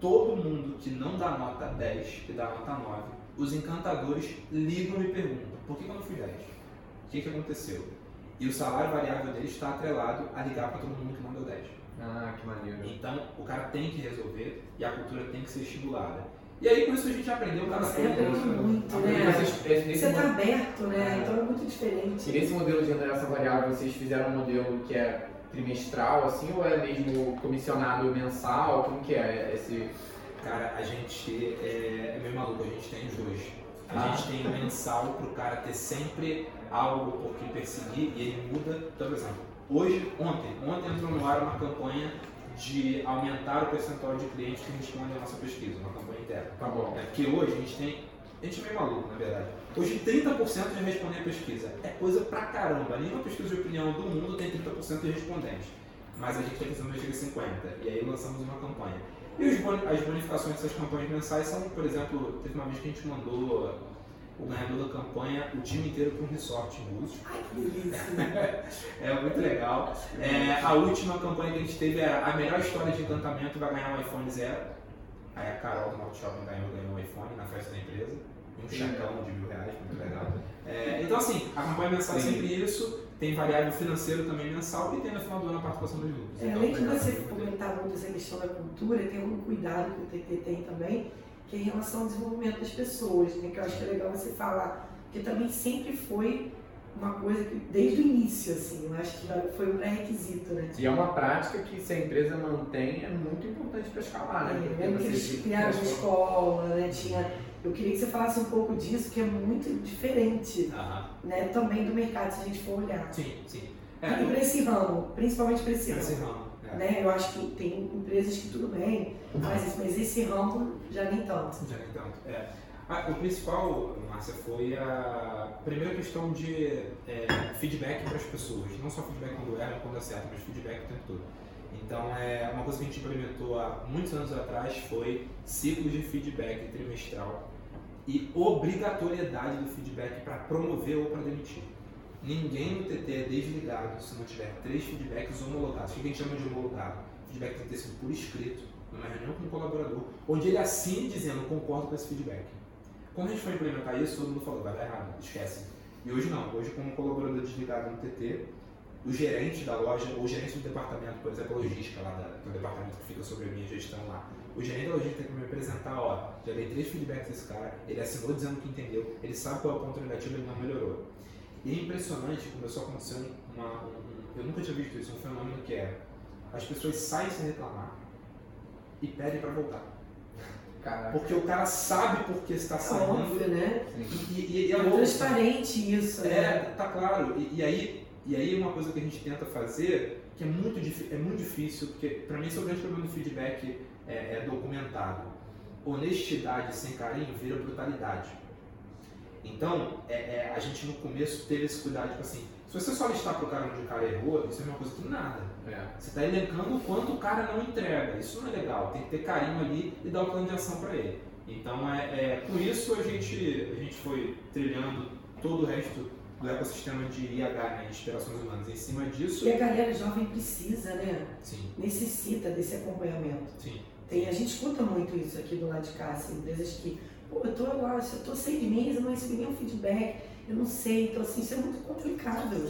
todo mundo que não dá nota 10, que dá nota 9, os encantadores ligam e perguntam: por que que eu não fui 10? O que, que aconteceu? E o salário variável dele está atrelado a ligar para todo mundo que não deu 10. Ah, que maneiro. Então o cara tem que resolver e a cultura tem que ser estimulada. E aí com isso a gente aprendeu cada Você coisa. aprende muito, Aprende né? esse- nesse Você tá mo- aberto, né? É. Então é muito E diferente. nesse modelo de remuneração variável, vocês fizeram um modelo que é trimestral, assim, ou é mesmo comissionado mensal? Como que é esse... Cara, a gente é, é meio maluco, a gente tem os dois. A Ah. gente tem o mensal pro cara ter sempre algo por que perseguir e ele muda. Então, por exemplo, hoje, ontem, ontem entrou no ar uma campanha de aumentar o percentual de clientes que respondem a nossa pesquisa, uma campanha interna. Tá bom. É, porque hoje a gente tem. A gente é meio maluco, na verdade. Hoje 30% de responder a pesquisa. É coisa pra caramba. Nenhuma pesquisa de opinião do mundo tem 30% de respondentes. Mas a gente tem que fazer uma chega a 50%. E aí lançamos uma campanha. E as bonificações dessas campanhas mensais são, por exemplo, teve uma vez que a gente mandou o ganhador da campanha, o time inteiro para um resort em Búzios. Ai, que delícia. [laughs] É muito legal. É, a última campanha que a gente teve era a melhor história de encantamento vai ganhar um iPhone zero. Aí a Carol do Norte Shopping ganhou, ganhou um iPhone na festa da empresa. E um checão de mil reais, muito legal. É, então assim, a campanha mensal é sempre isso. Tem variável financeiro também mensal e tem no final do ano a participação dos lucros. É, Então, além de você comentar muito essa questão da cultura, tem um cuidado que o TT tem também, que é em relação ao desenvolvimento das pessoas, né? Que eu acho que é legal você falar, porque também sempre foi uma coisa que, desde o início, assim, eu acho que foi um pré-requisito, né? E é uma prática que se a empresa mantém é muito importante para escalar, né? Lembro que eles criaram uma escola, né? Tinha, eu queria que você falasse um pouco disso, que é muito diferente, Aham. né? Também do mercado, se a gente for olhar. Sim, sim. E para esse ramo, principalmente para esse ramo. Né? Eu acho que tem empresas que tudo bem, isso, mas esse ramo já nem tanto. Já nem tanto. É. Ah, o principal, Márcia, foi a primeira questão de é, feedback para as pessoas. Não só feedback quando erra, quando acerta, mas feedback o tempo todo. Então, é, uma coisa que a gente implementou há muitos anos atrás foi ciclos de feedback trimestral e obrigatoriedade do feedback para promover ou para demitir. Ninguém no TT é desligado se não tiver três feedbacks homologados. O que a gente chama de homologado? Feedback tem que ter sido por escrito, numa reunião com o colaborador, onde ele assine dizendo concordo com esse feedback. Quando a gente foi implementar isso, todo mundo falou, vai dar errado, esquece. E hoje não, hoje como colaborador desligado no TT, o gerente da loja, ou o gerente do departamento, por exemplo, logística lá, da, que é o departamento que fica sobre a minha gestão lá, o gerente da logística tem que me apresentar, ó, já dei três feedbacks desse cara, ele assinou dizendo que entendeu, ele sabe qual é o ponto negativo, ele não melhorou. E é impressionante, começou a acontecer uma, um, eu nunca tinha visto isso, um fenômeno que é, as pessoas saem sem reclamar e pedem para voltar. Caraca. Porque o cara sabe por que está É saindo. óbvio, né? E, e, e é É transparente isso, né? É, tá claro. E, e aí, e aí uma coisa que a gente tenta fazer, que é muito, é muito difícil, porque para mim esse é o grande problema do feedback é, é documentado. Honestidade sem carinho vira brutalidade. Então, é, é, a gente no começo teve esse cuidado, tipo assim, se você só listar pro cara onde o cara errou, isso é uma coisa que nada. É. Você está elencando o quanto o cara não entrega. Isso não é legal. Tem que ter carinho ali e dar o plano de ação para ele. Então, é, é, com isso, a gente, a gente foi trilhando todo o resto do ecossistema de IH, né, Inspirações Humanas. Em cima disso, E a galera jovem precisa, né? sim, Necessita desse acompanhamento. sim. Tem, a gente escuta muito isso aqui do lado de cá, assim, empresas que, pô, eu tô agora, eu tô seis meses, eu não recebi nenhum feedback, eu não sei, então assim, isso é muito complicado.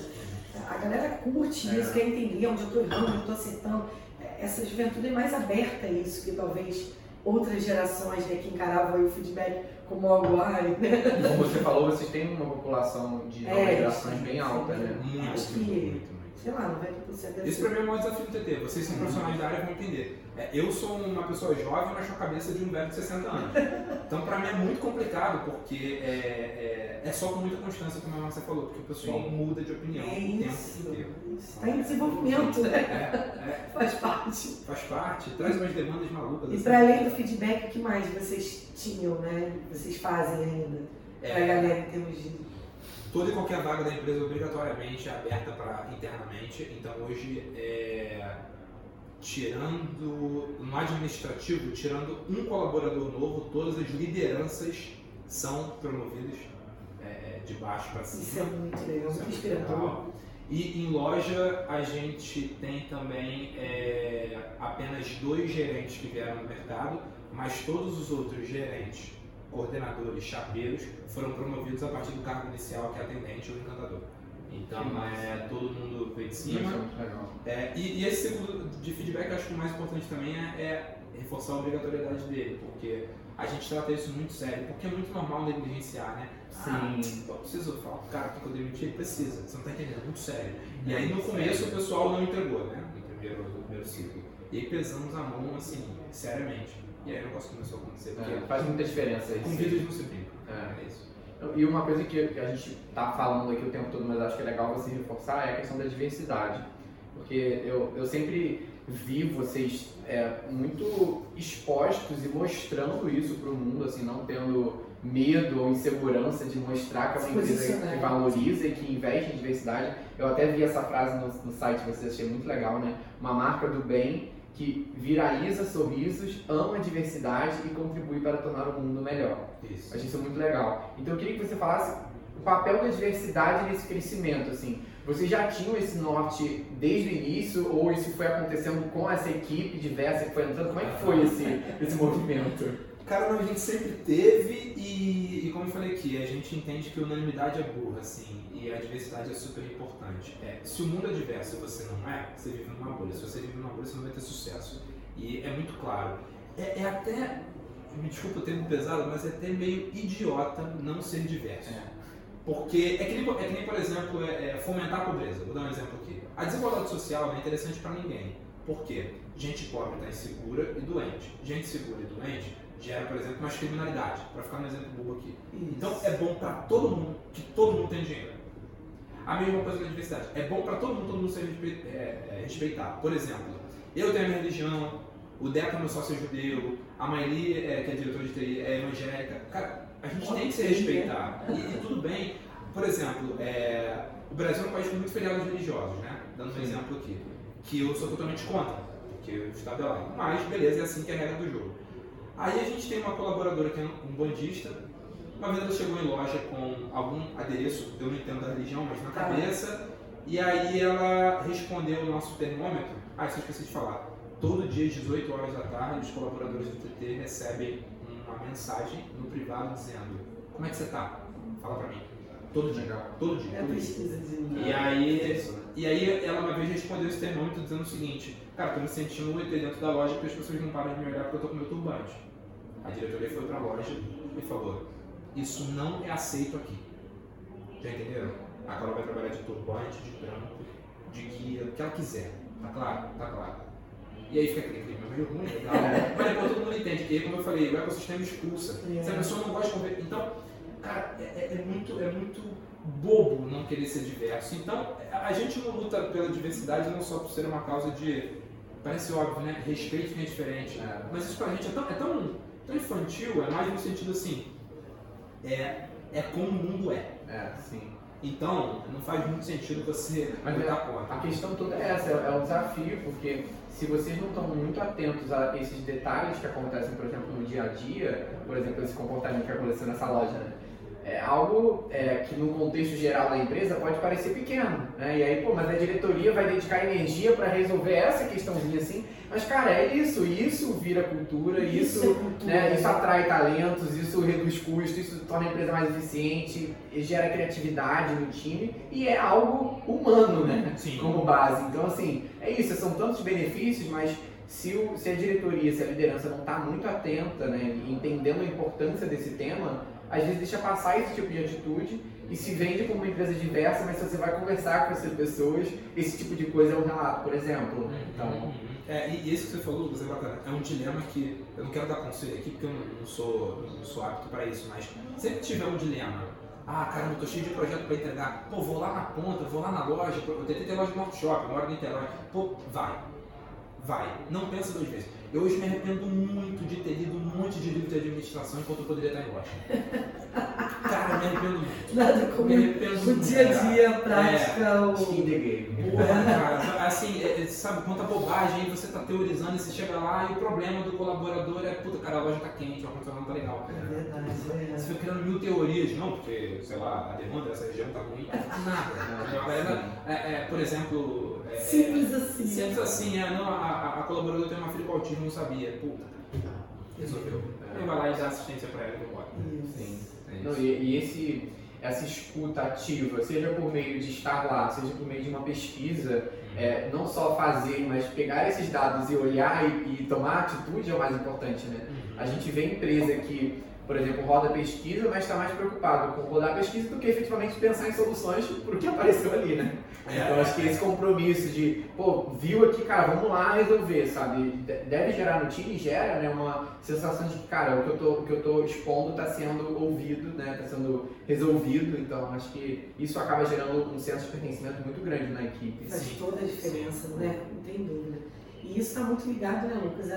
A galera curte É. isso, quer entender onde eu tô errando, onde eu tô acertando. É, essa juventude é mais aberta a isso, que talvez outras gerações né, que encaravam o feedback como algo ai, né? Como você falou, vocês têm uma população de novas É, gerações bem alta, né? Muito, Acho muito, que- muito, muito. Sei lá, 90% deve Esse pra mim é o maior desafio do TT. Vocês são profissionais da área vão entender. É, eu sou uma pessoa jovem, mas com a cabeça de um velho de 60 anos. Então pra mim é muito complicado, porque é, é, é só com muita constância, como a Marcia falou, porque o pessoal Sim. muda de opinião É isso. Está em desenvolvimento, né? É, é, [laughs] Faz parte. faz parte, traz umas demandas malucas. E assim. para além do feedback, o que mais vocês tinham, né? Vocês fazem ainda para a É, galera em termos de. Toda e qualquer vaga da empresa obrigatoriamente é aberta para internamente. Então hoje, é, tirando no administrativo, tirando um colaborador novo, todas as lideranças são promovidas é, de baixo para cima. Isso é muito legal, é muito inspirador. E em loja a gente tem também é, apenas dois gerentes que vieram no mercado, mas todos os outros gerentes, coordenadores, chapeiros foram promovidos a partir do cargo inicial que é atendente ou encantador. Então é, todo mundo veio de é cima. legal. É, e, e esse ciclo de feedback, acho que o mais importante também é, é reforçar a obrigatoriedade dele, porque a gente trata isso muito sério, porque é muito normal negligenciar, né? Ah, Sim. eu preciso falar pro cara que eu demitir, ele precisa, você não tá entendendo, é muito sério. E aí no começo o pessoal não entregou, né? No primeiro, no primeiro ciclo. E aí pesamos a mão, assim, seriamente. E aí o negócio começou a acontecer, porque É, faz muita diferença com isso. vídeos não se brinca. É. É isso. E uma coisa que que a gente tá falando aqui o tempo todo, mas acho que é legal você reforçar, é a questão da diversidade. Porque eu, eu sempre vi vocês é, muito expostos e mostrando isso para o mundo, assim, não tendo medo ou insegurança de mostrar que é uma empresa que valoriza e que investe em diversidade. Eu até vi essa frase no, no site de vocês, achei muito legal, né? Uma marca do bem que viraliza sorrisos, ama a diversidade e contribui para tornar o mundo melhor. Isso. Achei isso muito legal. Então eu queria que você falasse o papel da diversidade nesse crescimento, assim. Vocês já tinham esse norte desde o início ou isso foi acontecendo com essa equipe diversa que foi entrando? Como é que foi esse, [laughs] esse movimento? Cara, não, a gente sempre teve e, e como eu falei aqui, a gente entende que unanimidade é burra, assim, e a diversidade é super importante. É, se o mundo é diverso e você não é, você vive numa bolha. Se você vive numa bolha, você não vai ter sucesso. E é muito claro. É, é até, me desculpa o termo pesado, mas é até meio idiota não ser diverso. Porque é que nem, é que nem por exemplo, é, é fomentar a pobreza. Vou dar um exemplo aqui. A desigualdade social não é interessante para ninguém. Por quê? Gente pobre está insegura e doente. Gente segura e doente gera, por exemplo, mais criminalidade. Para ficar um exemplo bobo aqui. Então é bom para todo mundo que todo mundo tem dinheiro. A mesma coisa com a diversidade. É bom para todo mundo, todo mundo ser é, é, respeitado. Por exemplo, eu tenho a minha religião, o Deca, meu sócio, é judeu, a Maili, é, que é diretora de TI, é evangélica. Cara, a gente tem que se respeitar. E, e tudo bem. Por exemplo, é, o Brasil é um país com muitos feriados religiosos, né? Dando um Sim. exemplo aqui. Que eu sou totalmente contra, porque o Estado é laico. Mas, beleza, é assim que é a regra do jogo. Aí a gente tem uma colaboradora que é um bandista. Uma vez ela chegou em loja com algum adereço, eu não entendo da religião, mas na Tá. cabeça. E aí ela respondeu o nosso termômetro. Ah, isso eu esqueci de falar. Todo dia às 18 horas da tarde, os colaboradores do TT recebem uma mensagem no privado dizendo como é que você tá? Fala pra mim. Todo dia. Legal. Todo dia. É a todo dia. E aí, e aí ela uma vez respondeu esse termômetro dizendo o seguinte, cara, tô me sentindo um ET dentro da loja porque as pessoas não param de me olhar porque eu tô com meu turbante. A diretoria foi pra loja e falou, isso não é aceito aqui. Já entenderam? Agora vai trabalhar de turbante, de trampo, de guia, o que ela quiser. Tá claro? Tá claro. E aí fica aquele clima meio ruim, legal. [laughs] Mas depois todo mundo entende. E aí, como eu falei, o ecossistema expulsa. Se a pessoa não gosta de conver... Então, cara, é, é- é muito, é muito bobo não querer ser diverso. Então, a a gente não luta pela diversidade não só por ser uma causa de, parece óbvio, né? Respeito quem é diferente. É. Mas isso pra gente é tão, é tão, tão infantil, é mais no sentido assim, é, é como o mundo é. É, sim. Então, não faz muito sentido você Mas lutar contra. A questão toda é essa, é o desafio, porque se vocês não estão muito atentos a esses detalhes que acontecem, por exemplo, no dia a dia, por exemplo, esse comportamento que aconteceu nessa loja, né? É algo é, que no contexto geral da empresa pode parecer pequeno, né? E aí, pô, mas a diretoria vai dedicar energia para resolver essa questãozinha assim. Mas, cara, é isso, isso vira cultura, isso, Isso é cultura, né, isso atrai talentos, isso reduz custos, isso torna a empresa mais eficiente, gera criatividade no time e é algo humano, né? Sim. Como base. Então, assim, é isso, são tantos benefícios, mas se, o, se a diretoria, se a liderança não está muito atenta, né, entendendo a importância desse tema, às vezes deixa passar esse tipo de atitude e se vende como uma empresa diversa, mas se você vai conversar com essas pessoas, esse tipo de coisa é um relato, por exemplo. Então, É, e e esse que você falou, Lucas, é bacana. É um dilema que eu não quero dar conselho aqui porque eu não, não sou, não sou apto para isso, mas sempre tiver um dilema, ah, caramba, eu tô cheio de projeto para entregar, pô, vou lá na ponta, vou lá na loja, eu tentei ter loja no Norte Shopping, moro em Niterói, pô, vai, vai, não pensa duas vezes. Eu hoje me arrependo muito de ter lido um monte de livro de administração enquanto eu poderia estar em loja. Cara, me arrependo muito. Nada como Me arrependo o muito, dia a dia, a prática, skin o... the game. Porra, cara, assim, é, é, sabe, quanta bobagem, aí você tá teorizando e você chega lá e o problema do colaborador é, puta, cara, a loja tá quente, o ar-condicionado não tá legal. É verdade, é. Você fica criando mil teorias, não, porque, sei lá, a demanda dessa região tá ruim. Nada. Não, Ela, é, é, por exemplo. É, Simples assim. Simples assim, é, não, a, a- a colaboradora tem uma filha com autismo, não sabia. Puta, resolveu. Aí vai lá e dá assistência pra ela e. Isso. Sim. É Não, e, e esse, essa escuta ativa, seja por meio de estar lá, seja por meio de uma pesquisa, é, não só fazer, mas pegar esses dados e olhar e, e tomar atitude é o mais importante, né? Uhum. A gente vê empresa que, por exemplo, roda pesquisa, mas está mais preocupado com rodar pesquisa do que efetivamente pensar em soluções para o que apareceu ali, né? É. Então acho que esse compromisso de, pô, viu aqui, cara, vamos lá resolver, sabe? De- Deve gerar no time, gera, né, uma sensação de que, cara, o que eu tô, o que eu tô expondo está sendo ouvido, né, está sendo resolvido, então acho que isso acaba gerando um senso de pertencimento muito grande na equipe. Faz Sim. toda a diferença, né? Não tem dúvida. E isso está muito ligado, né, Lucas?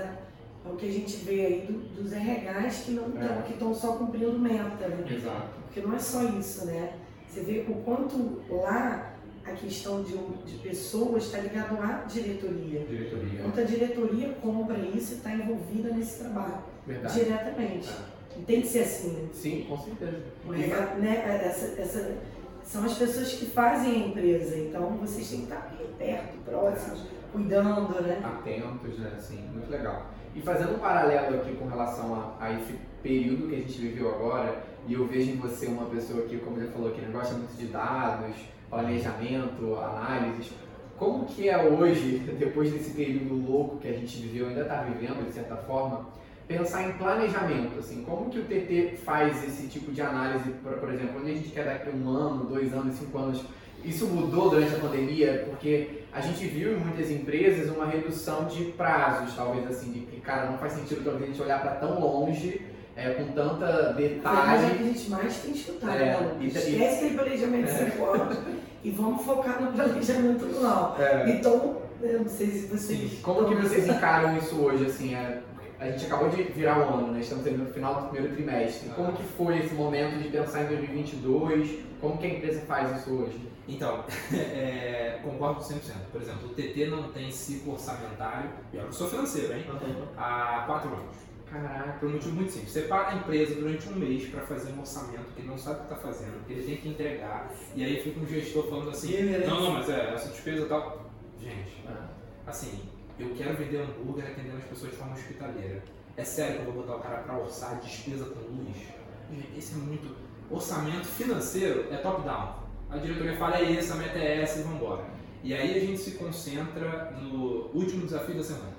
É ao que a gente vê aí do- dos RHs que não estão, É. que estão só cumprindo meta, né? Exato. Porque não é só isso, né? Você vê o quanto lá a questão de, de pessoas está ligado à diretoria. Diretoria. Quanto a diretoria compra isso e está envolvida nesse trabalho, Verdade. diretamente. E tem que ser assim, né? Sim, com certeza. O RH, né, essa, essa- são as pessoas que fazem a empresa, então vocês têm que estar bem perto, próximos, cuidando, né? atentos, né? Assim, muito legal. E fazendo um paralelo aqui com relação a, a esse período que a gente viveu agora, e eu vejo em você uma pessoa que, como ele falou né, gosta muito de dados, planejamento, análises. Como que é hoje, [laughs] depois desse período louco que a gente viveu, ainda está vivendo de certa forma, pensar em planejamento, assim, como que o TT faz esse tipo de análise, por, por exemplo, onde a gente quer daqui um ano, dois anos, cinco anos, isso mudou durante a pandemia, porque a gente viu em muitas empresas uma redução de prazos, talvez assim, de que, cara, não faz sentido talvez a gente olhar para tão longe, é, com tanta Mas é o detalhe. que a gente mais tem escutado, É, né, Lucas? e- e- Esquece aquele planejamento de cinco anos [laughs] e vamos focar no planejamento anual. É, Então, eu não sei se vocês. como que vocês encaram isso hoje, assim, é, a gente acabou de virar um ano, né? Estamos no final do primeiro trimestre. Como que foi esse momento de pensar em 2022? Como que a empresa faz isso hoje? Então, [laughs] é, concordo 100%. Por exemplo, o TT não tem ciclo orçamentário, e eu sou financeiro, hein? Há quatro anos. Caraca. Por um motivo muito simples. Você paga a empresa durante um mês para fazer um orçamento que ele não sabe o que está fazendo, que ele tem que entregar, e aí fica um gestor falando assim: não, não, mas é, essa despesa tal. Gente, Ah, assim, eu quero vender hambúrguer atendendo as pessoas de forma hospitaleira. É sério que eu vou botar o cara para orçar despesa com luz? Gente, esse é muito. Orçamento financeiro é top-down. A diretoria fala é esse, a meta é essa e vambora. E aí a gente se concentra no último desafio da semana.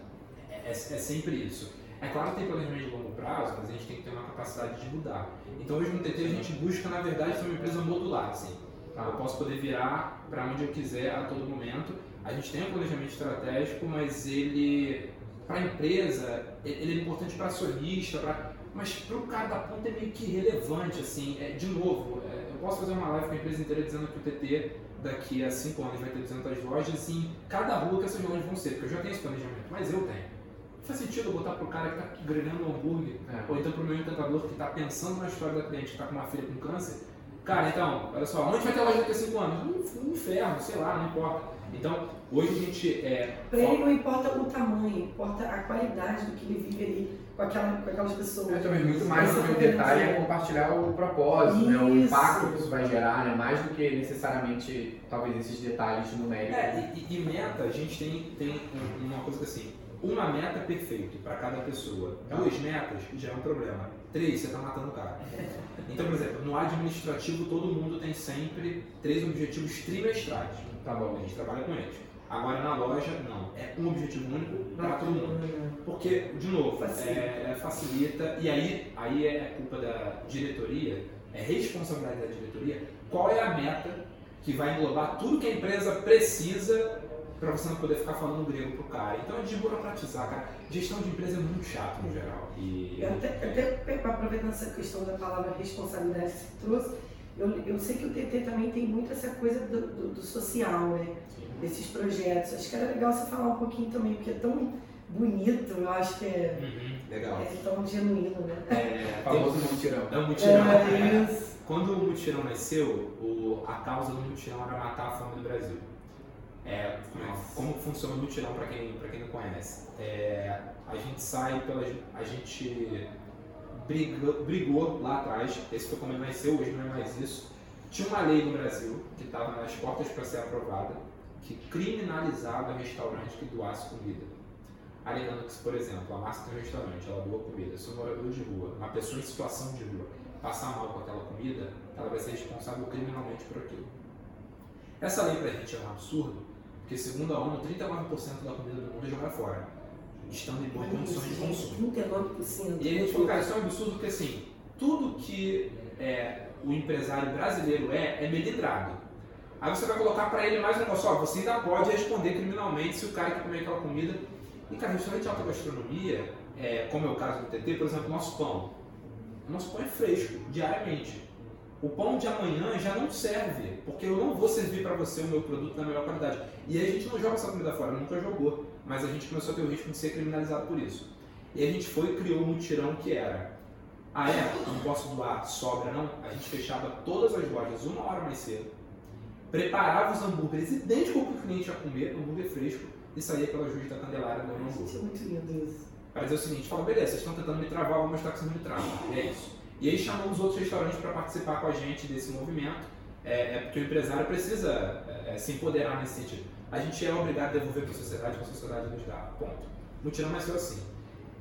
É, é- é sempre isso. É claro que tem planejamento de longo prazo, mas a gente tem que ter uma capacidade de mudar. Então hoje no TT a gente busca, na verdade, ser uma empresa modular. Assim. Tá? Eu posso poder virar para onde eu quiser a todo momento. A gente tem um planejamento estratégico, mas ele, para a empresa, ele é importante para acionista, pra, mas para o cara da ponta é meio que irrelevante. Assim. É, de novo, posso fazer uma live com a empresa inteira dizendo que o TT daqui a 5 anos vai ter 200 lojas em cada rua que essas lojas vão ser, porque eu já tenho esse planejamento, mas eu tenho. Não faz sentido eu botar pro cara que está grelhando um hambúrguer, É. ou então pro meu encantador que está pensando na história da cliente que está com uma filha com câncer. Cara, então, olha só, onde vai ter a loja daqui a 5 anos? Um, um inferno, sei lá, não importa. Então, hoje a gente é. Para ele não importa o tamanho, importa a qualidade do que ele vive ali com, aquela, com aquelas pessoas. É também muito mais do que o detalhe é compartilhar o propósito, né? o impacto que isso vai gerar, né? mais do que necessariamente talvez esses detalhes numéricos. É, e, e meta, a gente tem, tem uma coisa assim, uma meta perfeita para cada pessoa. Tá. Duas metas já é um problema. Três, você está matando o cara. Então, por exemplo, no administrativo todo mundo tem sempre três objetivos trimestrais. Tá bom, a gente trabalha com eles. Agora na loja, não. É um objetivo único para todo mundo. Porque, de novo, facilita. É, é, facilita. E aí, aí é culpa da diretoria, é responsabilidade da diretoria. Qual é a meta que vai englobar tudo que a empresa precisa para você não poder ficar falando grego pro cara. Então é desburocratizar, cara. Gestão de empresa é muito chato no geral. E... Eu até, até aproveitando essa questão da palavra responsabilidade que você trouxe, eu, eu sei que o TT também tem muito essa coisa do, do, do social, né? Sim. Desses projetos. Acho que era legal você falar um pouquinho também, porque é tão bonito, eu acho que é, uhum, legal. é tão genuíno, né? É, [laughs] famoso mutirão. É o mutirão. É, é, quando o mutirão nasceu, o, a causa do mutirão era matar a fome do Brasil. É, como funciona o mutirão para quem, quem não conhece? É, a gente sai pela. A gente brigou, brigou lá atrás, esse foi como ele nasceu, hoje não é mais isso. Tinha uma lei no Brasil, que estava nas portas para ser aprovada, que criminalizava restaurante que doasse comida. Alegando que, por exemplo, a massa tem um restaurante, ela doa comida, se um morador de rua, uma pessoa em situação de rua, passar mal com aquela comida, ela vai ser responsável criminalmente por aquilo. Essa lei para a gente é um absurdo, porque segundo a ONU, 39% da comida do mundo é jogada fora, estando em boas condições de consumo. 39%. E a gente falou, cara, isso é um absurdo porque assim, tudo que é, o empresário brasileiro é, é melindrado. Aí você vai colocar para ele mais um negócio, ó, você ainda pode responder criminalmente se o cara que comer aquela comida. E cara, restaurante de alta gastronomia, é, como é o caso do TT, por exemplo, nosso pão. O nosso pão é fresco, diariamente. O pão de amanhã já não serve, porque eu não vou servir para você o meu produto na melhor qualidade. E a gente não joga essa comida fora, nunca jogou, mas a gente começou a ter o risco de ser criminalizado por isso. E a gente foi e criou um mutirão que era: ah, é? Não posso doar sobra, não? A gente fechava todas as lojas uma hora mais cedo, preparava os hambúrgueres idênticos para o cliente a comer, hambúrguer fresco, e saía pela Juiz da Candelária do hambúrguer. É muito lindo isso. Para dizer o seguinte: fala, beleza, vocês estão tentando me travar, vou mostrar que vocês não me travam. E é isso. E aí chamamos outros restaurantes para participar com a gente desse movimento, é, é porque o empresário precisa é, se empoderar nesse sentido. A gente é obrigado a devolver para a sociedade, para a sociedade nos dá. Ponto. Mutirão nasceu assim.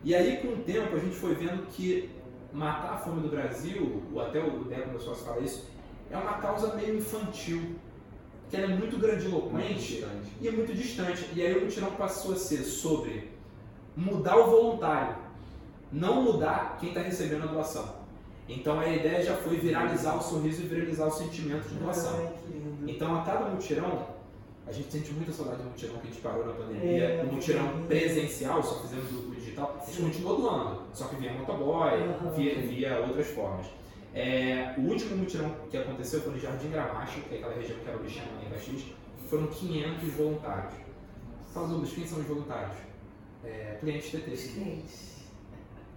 E aí, com o tempo, a gente foi vendo que matar a fome do Brasil, ou até o Deco, meu sócio, fala isso, é uma causa meio infantil, que ela é muito grandiloquente muito e é muito distante. E aí o mutirão passou a ser sobre mudar o voluntário, não mudar quem está recebendo a doação. Então a ideia já foi viralizar o sorriso e viralizar o sentimento de doação. Então a cada mutirão, a gente sente muita saudade do mutirão que a gente parou na pandemia. É, o mutirão presencial, só fizemos o digital, a gente continuou doando, só que via motoboy, uhum. via, via outras formas. É, o último mutirão que aconteceu foi no Jardim Gramacho, que é aquela região que era o Bichão em Caxias, foram 500 voluntários. Fala, Douglas, quem são os voluntários? É, clientes TT. Clientes.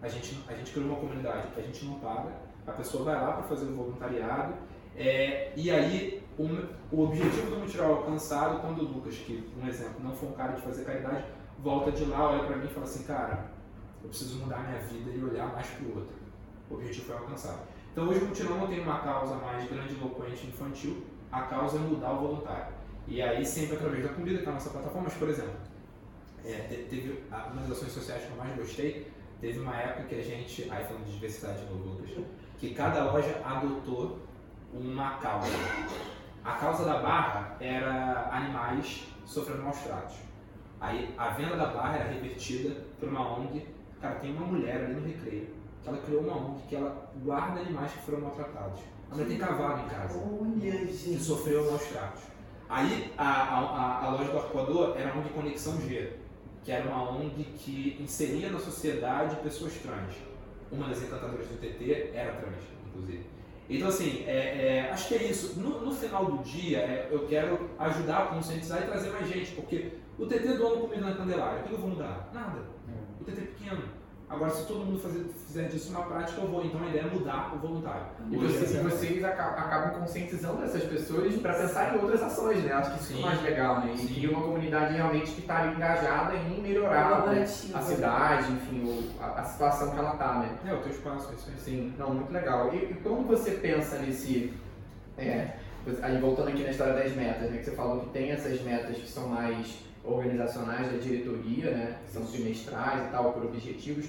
A gente, a gente criou uma comunidade que a gente não paga, a pessoa vai lá para fazer o voluntariado, é, e aí o, o objetivo do mutirão é alcançado quando o Lucas, que um exemplo, não foi um cara de fazer caridade, volta de lá, olha para mim e fala assim, cara, eu preciso mudar minha vida e olhar mais para o outro. O objetivo foi alcançado. Então hoje o mutirão tem uma causa mais grande, eloquente, infantil, a causa é mudar o voluntário. E aí sempre através da comida, que é a nossa plataforma, mas por exemplo, é, teve uma das ações sociais que eu mais gostei, Teve uma época que a gente, aí falando de diversidade no Lucas, que cada loja adotou uma causa. A causa da barra era animais sofrendo maus tratos. Aí a venda da barra era revertida por uma ONG. Cara, tem uma mulher ali no recreio que ela criou uma ONG que ela guarda animais que foram maltratados. A mulher tem cavalo em casa. Olha, gente. Que sofreu maus tratos. Aí a, a, a, loja do arcoador era a ONG Conexão G que era uma ONG que inseria na sociedade pessoas trans. Uma das encantadoras do TT era trans, inclusive. Então, assim, é, é, acho que é isso. No, no final do dia, é, eu quero ajudar a conscientizar e trazer mais gente, porque o TT dono comida na Candelária, o que eu vou mudar? Nada. O TT é pequeno. Agora, se todo mundo fazer, fizer disso na prática, eu vou. Então, a ideia é mudar o voluntário. E vocês, é vocês aca- acabam conscientizando essas pessoas para pensar em outras ações, né? Acho que isso é Sim. mais legal, né? E Sim. uma comunidade realmente que está engajada em melhorar né, a cidade, enfim, a, a situação que ela está, né? É, o teu espaço, é isso aí. Sim, não, muito legal. E, e como você pensa nesse. é, aí voltando aqui na história das metas, né? Que você falou que tem essas metas que são mais organizacionais da diretoria, né? Que são trimestrais e tal, por objetivos.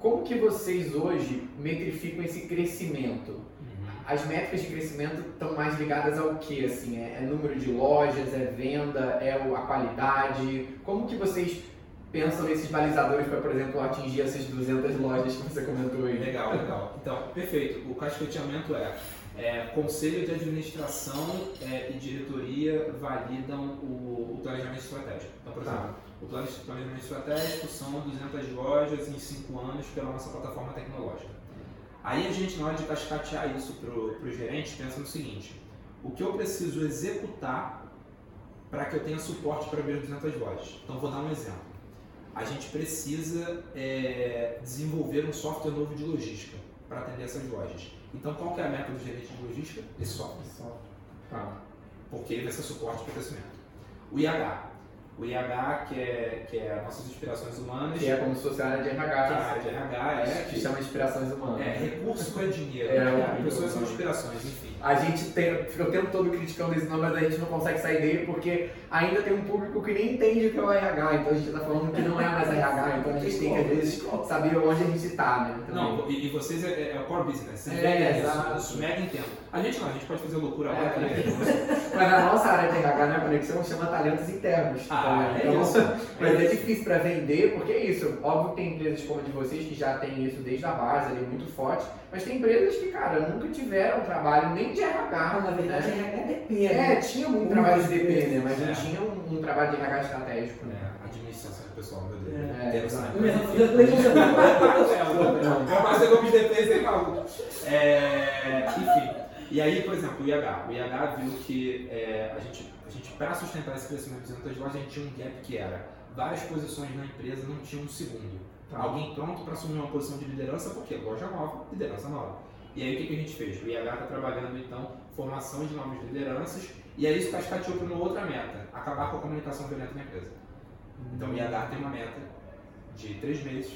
Como que vocês hoje metrificam esse crescimento? Uhum. As métricas de crescimento estão mais ligadas ao que, assim? É, é número de lojas, é venda, é a qualidade? Como que vocês pensam nesses balizadores para, por exemplo, atingir essas 200 lojas que você comentou aí? Legal, legal. Então, perfeito. O cascateamento é, é, conselho de administração é, e diretoria validam o, o planejamento estratégico. Então, por Tá. O plane- planejamento estratégico são 200 lojas em 5 anos pela nossa plataforma tecnológica. Aí a gente, na hora de cascatear isso para o gerente, pensa no seguinte: o que eu preciso executar para que eu tenha suporte para abrir 200 lojas? Então, vou dar um exemplo. A gente precisa é, desenvolver um software novo de logística para atender essas lojas. Então, qual que é a meta do gerente de logística? Esse software Tá. porque ele vai ser suporte para o crescimento. O IH. O IH, que é, que é as nossas inspirações humanas, Que é como se fosse a área de que RH. a área de RH é, que chama inspirações humanas. é recurso é dinheiro, É, né? pessoas são inspirações, enfim. A gente tem, fica o tempo todo criticando esse nome, mas a gente não consegue sair dele porque ainda tem um público que nem entende o que é o RH. Então a gente está falando que não é mais RH. Então a gente tem que, às vezes, saber onde a gente está, né? também. Não, e, vocês é, é o core business, vocês É, vendem exato. isso, isso mega entendo. A gente não, a gente pode fazer loucura agora, É, é. Mas a nossa área de RH na conexão chama talentos internos. Ah, é então, isso. Mas é difícil para vender, porque é isso. Óbvio que tem empresas como a de vocês que já têm isso desde a base ali, muito forte. Mas tem empresas que, cara, nunca tiveram trabalho nem de RH. Na verdade, né? é DP, É, né? tinha um Um trabalho de DP, né? Mas não É. tinha um, um trabalho de RH estratégico, né? É, administração do pessoal, meu Deus. É, Quero exato. saber. Não, É, eu passei como de e maluco. É, enfim, e aí, por exemplo, o IH. O IH viu que é, a gente, a gente para sustentar esse crescimento de 200 lojas, a gente tinha um gap que era várias posições na empresa não tinham um segundo. Tá. Alguém pronto para assumir uma posição de liderança, porque loja nova, liderança nova. E aí o que, que a gente fez? O IH está trabalhando então formação de novas lideranças e aí isso cascateou para uma outra meta, acabar com a comunicação violenta na empresa. Então o IH tem uma meta de três meses,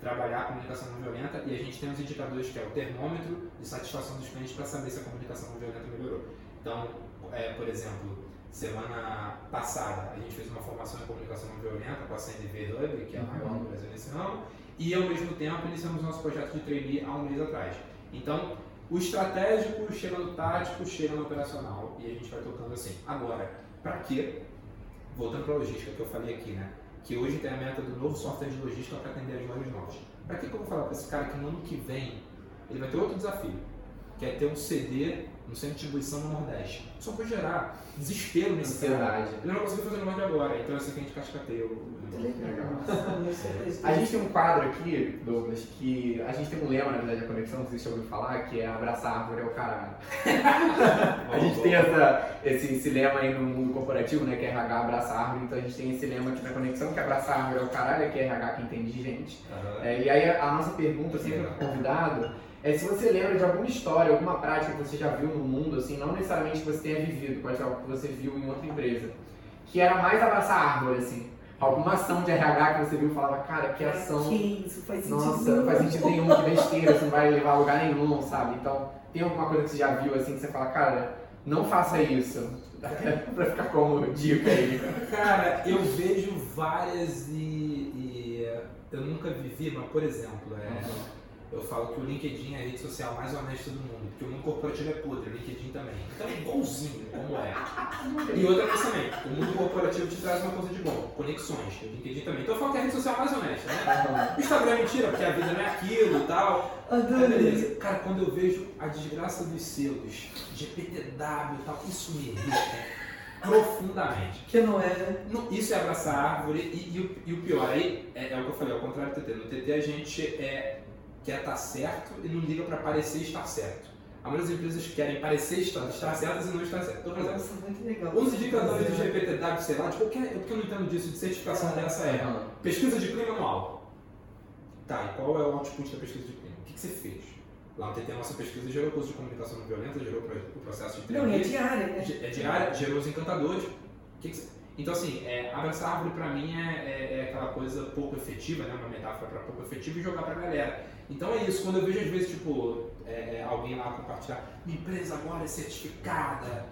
trabalhar a comunicação não violenta e a gente tem os indicadores que é o termômetro de satisfação dos clientes para saber se a comunicação não violenta melhorou. Então, é, por exemplo, semana passada a gente fez uma formação em comunicação não violenta com a CNV Hub, que é a maior no Brasil nesse ramo, e ao mesmo tempo iniciamos nosso projeto de trainee há um mês atrás. Então, o estratégico chega no tático, chega no operacional e a gente vai tocando assim. Agora, para quê? Voltando para a logística que eu falei aqui, né? Que hoje tem a meta do novo software de logística para atender as lojas novas. Para que, que eu vou falar para esse cara que no ano que vem ele vai ter outro desafio? Que é ter um CD no centro de distribuição no Nordeste. Só vai gerar desespero nesse cara. Ansiedade. Ele não vai conseguir fazer o negócio agora. Então é assim que a gente cascateia o. A gente tem um quadro aqui, Douglas, que a gente tem um lema, na verdade, da conexão, que vocês já ouviram falar, que é abraçar a árvore é o caralho. [laughs] A gente tem essa, esse, esse lema aí no mundo corporativo, né, que é RH abraça a árvore, então a gente tem esse lema aqui na conexão, que é abraçar a árvore é o caralho, que é RH quem entende de gente. Aham. É, e aí a, nossa pergunta sempre pro convidado é se você lembra de alguma história, alguma prática que você já viu no mundo, assim, não necessariamente que você tenha vivido, pode ser algo que você viu em outra empresa, que era mais abraçar a árvore, assim. Alguma ação de RH que você viu e falava, cara, que ação. Que isso, faz sentido. Nossa, não faz sentido nenhum, que besteira, você não vai levar a lugar nenhum, sabe? Então, tem alguma coisa que você já viu assim que você fala, cara, não faça isso. Até [laughs] pra ficar como dica aí. Cara, eu vejo várias e, e, eu nunca vivi, mas por exemplo, é, eu falo que o LinkedIn é a rede social mais honesta do mundo, porque o mundo corporativo é podre, o LinkedIn também. Então é igualzinho como é. [laughs] E outra coisa também, o mundo corporativo te traz uma coisa de bom, conexões, o LinkedIn também. Então eu falo que é a rede social mais honesta, né? O Instagram é mentira, porque a vida não é aquilo e tal. Adorei. beleza. Cara, quando eu vejo a desgraça dos selos, GPTW e tal, isso me irrita profundamente. Que não é, né? Isso é abraçar a árvore e, e o, e o pior aí é, é o que eu falei, ao contrário do TT. No TT a gente é, quer estar certo e não liga para parecer estar certo. A maioria das empresas querem parecer estar, estar certas e não estar certas. Então, por exemplo, Nossa, muito legal. um dos indicadores do GPTW, sei lá, de qualquer, é porque eu não entendo disso, de certificação dessa é pesquisa de clima anual. Tá, e qual é o output da pesquisa de clima? O que, que você fez? Lá no TT, a nossa pesquisa gerou curso de comunicação não violenta, gerou o processo de Não, e é treinamento. diária, né? É diária, gerou os encantadores. Que que você- Então, assim, é, abraçar árvore pra mim é, é- é aquela coisa pouco efetiva, né? Uma metáfora pra pouco efetiva e jogar pra galera. Então é isso, quando eu vejo às vezes, tipo, é, é, alguém lá compartilhar, minha empresa agora é certificada.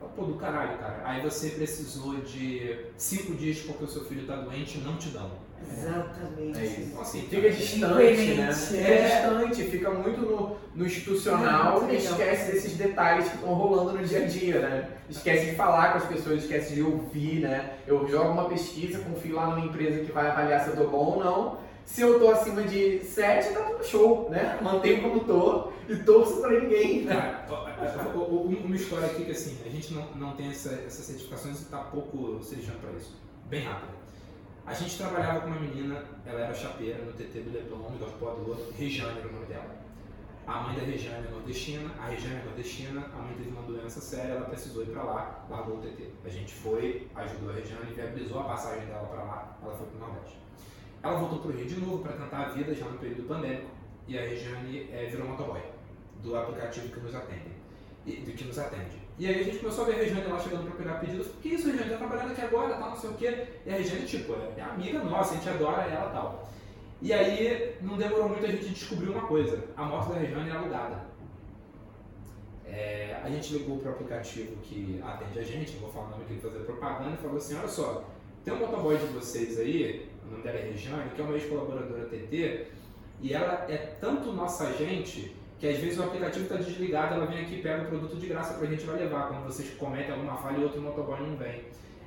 Eu, Pô, do caralho, cara. Aí você precisou de cinco dias porque o seu filho tá doente e não te dão. Exatamente. É isso. Então, assim, Fica distante, né? Incoerente, Fica é. distante, fica muito no, no institucional Muito e esquece desses detalhes que estão rolando no dia a dia, né? Esquece de falar com as pessoas, esquece de ouvir, né? Eu jogo uma pesquisa, confio lá numa empresa que vai avaliar se eu tô bom ou não. Se eu tô acima de 7, tá tudo show, né? Mantenho como tô e torço pra ninguém, né? Cara, uma história aqui que assim, a gente não, não tem essa, essas certificações e tá pouco se lixando pra isso. Bem rápido. A gente trabalhava com uma menina, ela era chapeira no TT do Leblon, do Arpoador, Regiane era o nome dela. A mãe da Regiane é nordestina, a Regiane é nordestina, a mãe teve uma doença séria, ela precisou ir pra lá, largou o TT. A gente foi, ajudou a Regiane, viabilizou a passagem dela pra lá, ela foi pro Nordeste. Ela voltou pro Rio de novo para tentar a vida já no período pandêmico e a Regiane eh, virou motoboy do aplicativo que nos atende. E, do que nos atende. E aí a gente começou a ver a Regiane lá chegando para pegar pedido. Eu falei, que isso, Regiane? Tá trabalhando aqui agora, tá não sei o quê. E a Regiane, tipo, é amiga nossa, a gente adora ela tal. E aí não demorou muito a gente descobriu uma coisa. A moto da Regiane era alugada. É, a gente ligou para o aplicativo que atende a gente, não vou falar o nome aqui, fazer propaganda, e falou assim, olha só, tem um motoboy de vocês aí, o nome dela é Regiane, que é uma ex-colaboradora TT, e ela é tanto nossa gente que às vezes o aplicativo está desligado, ela vem aqui, pega o produto de graça pra gente e vai levar. Quando vocês cometem alguma falha e outro motoboy não vem.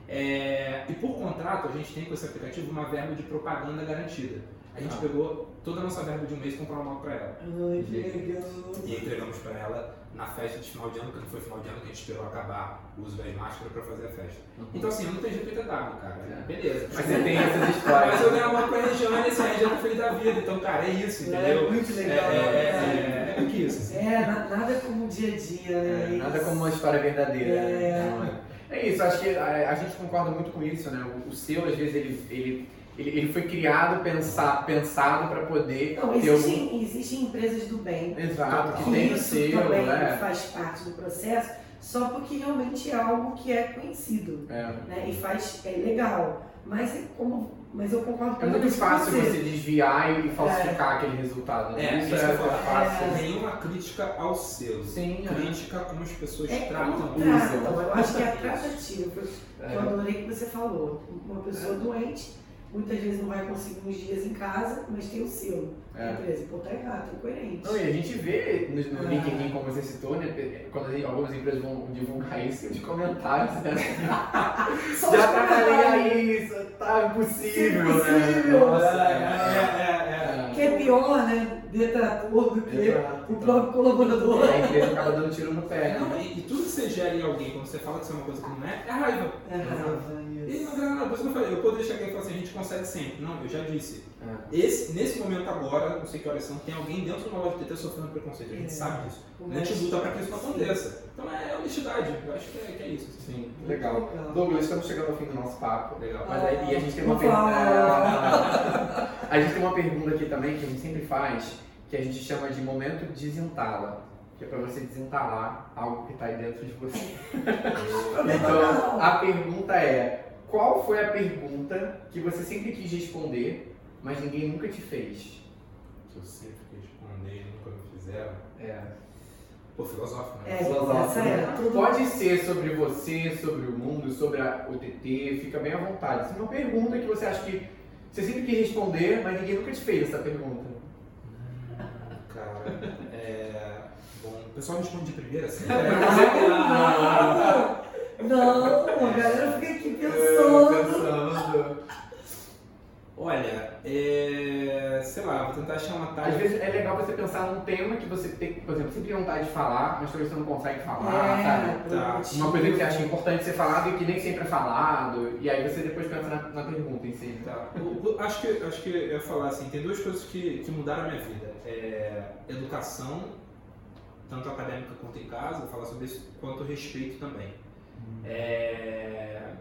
É, e por contrato, a gente tem com esse aplicativo uma verba de propaganda garantida. A gente Ah. pegou toda a nossa verba de um mês e comprou uma moto pra ela. Ai, que legal. E entregamos pra ela na festa de final de ano, que não foi final de ano, que a gente esperou acabar o uso das máscaras pra fazer a festa. Então assim, eu não tenho GPTW, cara. É. Beleza. Mas você tem [laughs] essas Mas histórias. eu dei a mão pra Regiane e esse Regiane é feliz da vida. Então, cara, é isso, entendeu? É muito É, legal. é, é, né? é, é que isso. assim. É, na- nada como o dia a dia, né? É, nada como uma história verdadeira. É. né? É- É isso, acho que a, a gente concorda muito com isso, né? O, o seu, às vezes, ele, ele, ele, ele foi criado, pensar, pensado para poder Não, ter algum... existem, existem empresas do bem Exato, que que tem o isso seu, também né? faz parte do processo, só porque realmente é algo que é conhecido, É. né? E faz, é legal. Mas é como, mas eu concordo É muito com fácil você. você desviar e falsificar aquele resultado. né? É, isso é, é fácil. Nenhuma crítica ao seu. Sim, é. Crítica como as pessoas É tratam o eu acho que é a tratativa. É. Eu adorei que você falou. Uma pessoa doente, muitas vezes não vai conseguir uns dias em casa, mas tem o seu. É. A empresa, pô, tá errado, tá incoerente. Não, e a gente vê no, no Ah. LinkedIn, como você citou, né? Quando gente- algumas empresas vão divulgar isso, de comentários, né? [laughs] Já trabalhei isso tá impossível, Impossível. né? Nossa, É, é, é. Que é pior, né? Detrator do que Exato. o próprio colaborador. A empresa acaba dando tiro no pé. é. Não, né? e, e tudo que você gera em alguém, quando você fala que isso é uma coisa que não é, é raiva. É raiva, E não, não, não, por isso que eu falei, eu poderia chegar e falar assim, a gente consegue sempre. Não, eu já disse. É. Esse, nesse momento agora, não sei que horas são, tem alguém dentro de uma loja de TT sofrendo preconceito. A gente É. sabe disso. A gente luta para que isso não aconteça. Então é honestidade. Eu acho que é, que é isso. assim. Sim, legal. Legal. Douglas, estamos chegando ao fim do nosso papo. Legal. Mas aí, e a gente tem uma pergunta. [laughs] a gente tem uma pergunta aqui também que a gente sempre faz, que a gente chama de momento desentala. Que é pra você desentalar algo que tá aí dentro de você. [laughs] Então, a pergunta é: qual foi a pergunta que você sempre quis responder, mas ninguém nunca te fez? Que eu sempre quis responder e nunca me fizeram. É. Pô, filosófico, né? É, essa é tudo. Pode ser sobre você, sobre o mundo, sobre a, o TT, fica bem à vontade. Essa é uma pergunta que você acha que você sempre quis responder, mas ninguém nunca te fez essa pergunta. [laughs] Cara, é. Bom, o pessoal responde de primeira, assim. [laughs] Não, a galera fica aqui É, pensando. Olha, é. Sei lá, vou tentar achar uma Às tarde. vezes é legal você pensar num tema que você tem, por exemplo, você tem vontade de falar, mas talvez você não consegue falar, sabe? É, Tá. Uma coisa que você acha importante ser falado e que nem sempre é falado, e aí você depois pensa na, na pergunta em si. Tá. O- o- acho, que, acho que eu ia falar assim, tem duas coisas que, que mudaram a minha vida. É educação, tanto acadêmica quanto em casa, vou falar sobre isso, quanto respeito também. É,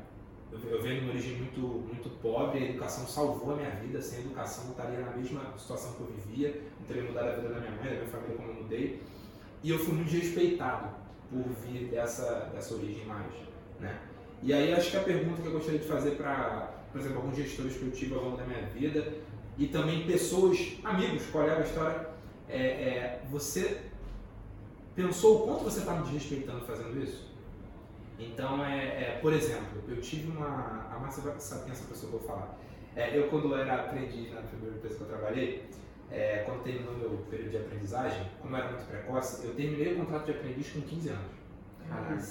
eu, venho de uma origem muito, muito pobre, a educação salvou a minha vida, sem educação eu estaria na mesma situação que eu vivia, não teria mudado a vida da minha mãe, da minha família como eu mudei. E eu fui muito respeitado por vir dessa, dessa origem mais, né? E aí acho que a pergunta que eu gostaria de fazer para, por exemplo, alguns gestores que eu tive ao longo da minha vida e também pessoas, amigos, colegas história, é, é, você pensou o quanto você está me desrespeitando fazendo isso? Então, é, é, por exemplo, eu tive uma. A Márcia sabe quem é essa pessoa que eu vou falar. É, eu, quando era aprendiz na primeira empresa que eu trabalhei, é, quando terminou meu período de aprendizagem, como era muito precoce, eu terminei o contrato de aprendiz com 15 anos. Caraca.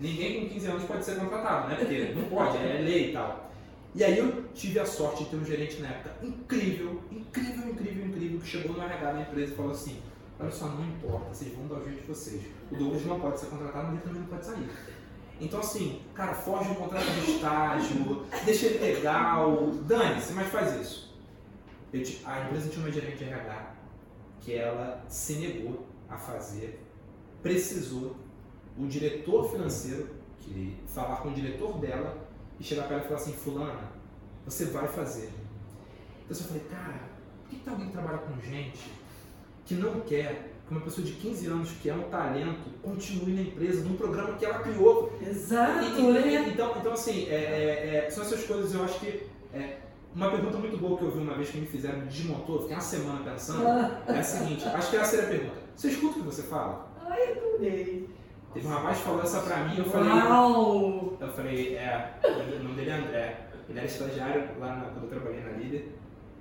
Ninguém com 15 anos pode ser contratado, né? Porque [laughs] não pode, é lei e tal. E aí eu tive a sorte de ter um gerente na época incrível, incrível, incrível, incrível, que chegou no RH da empresa e falou assim, olha só, não importa, vocês vão dar o jeito de vocês. O Douglas não pode ser contratado, mas ele também não pode sair. Então assim, cara, foge do contrato de estágio, deixa ele legal, dane-se, mas faz isso. Te, a empresa tinha uma gerente de RH que ela se negou a fazer, precisou o diretor financeiro que falar com o diretor dela e chegar para ela e falar assim, fulana, você vai fazer. Então eu falei, cara, por que, que alguém que trabalha com gente que não quer que uma pessoa de 15 anos que é um talento continue na empresa, num programa que ela criou? Exato, E- né? Então, então assim, é, é, é, são essas coisas, eu acho que é, uma pergunta muito boa que eu vi uma vez que me fizeram, me desmontou, eu fiquei uma semana pensando, é a seguinte, acho que essa seria a pergunta. Você escuta o que você fala? Ai, adorei. Teve um rapaz que falou essa pra mim, eu falei, Uau! eu falei, é, o nome dele é André. Ele era estagiário lá na, quando eu trabalhei na Líder.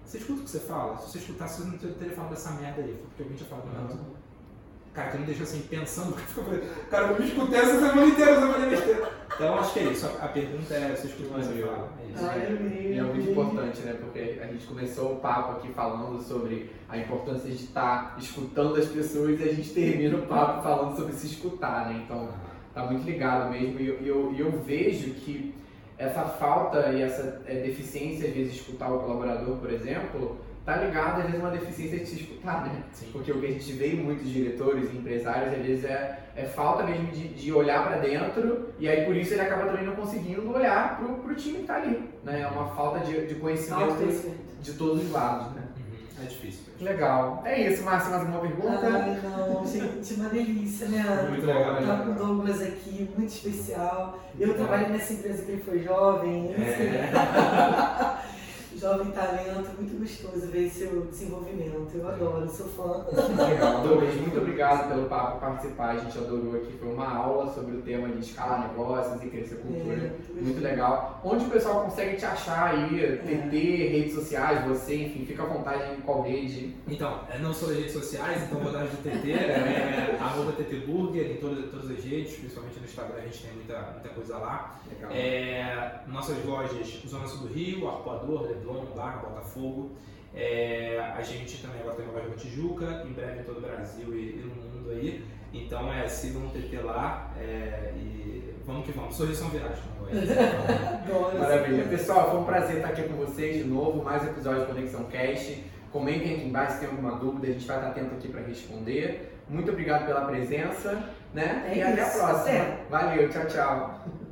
Você escuta o que você fala? Se você escutasse, você não teria falado dessa merda aí. Foi porque alguém tinha falado não. Cara, que me deixou assim, pensando. [laughs] Cara, eu me escutei essa semana inteira, essa semana besteira. Então, acho que é isso. A pergunta é, você escuta o que você fala? É isso. Ai, E é muito importante, né? Porque a gente começou o papo aqui falando sobre a importância de estar escutando as pessoas e a gente termina o papo falando sobre se escutar, né? Então, tá muito ligado mesmo. E eu, eu, e eu vejo que essa falta e essa é, deficiência, às vezes, de escutar o colaborador, por exemplo, tá ligado, às vezes, a uma deficiência de se escutar, né? Sim. Porque o que a gente vê em muitos diretores e empresários, às vezes, é, é falta mesmo de, de olhar para dentro e aí por isso ele acaba também não conseguindo olhar pro, pro time que tá ali, né? É uma falta de, de conhecimento Autoconhecimento. de todos os lados, né? É difícil. Legal. É isso, Márcia, mais alguma pergunta? Ai, não, gente, uma delícia, né? Muito legal. Tá com o Douglas aqui, muito especial. Eu trabalhei nessa empresa que ele foi jovem, assim. [laughs] jovem talento, muito gostoso ver seu desenvolvimento. Eu adoro, sou fã. Legal. Douglas, muito obrigado pelo papo participar. A gente adorou aqui. Foi uma aula sobre o tema de escalar negócios e crescer cultura. É, Muito legal. Onde o pessoal consegue te achar aí? TT, redes sociais, você, enfim, fica à vontade em qual rede. Então, é, não sou das redes sociais, então vou dar do TT, é, arroba TT Burger em todas, todas as redes, principalmente no Instagram a gente tem muita, muita coisa lá. Legal. É, nossas lojas Zona Sul do Rio, Arpoador, Leblon, Barra, Botafogo. É, a gente também agora tem uma loja na Tijuca, em breve em todo o Brasil e, e no mundo aí. Então é, sigam o TT lá é, e vamos que vamos. Sorriso como eu Adoro. Maravilha. Pessoal, foi um prazer estar aqui com vocês de novo. Mais episódio de Conexão Cast. Comentem aqui embaixo se tem alguma dúvida, a gente vai estar atento aqui para responder. Muito obrigado pela presença, né? É e até a isso. próxima. Valeu, tchau, tchau.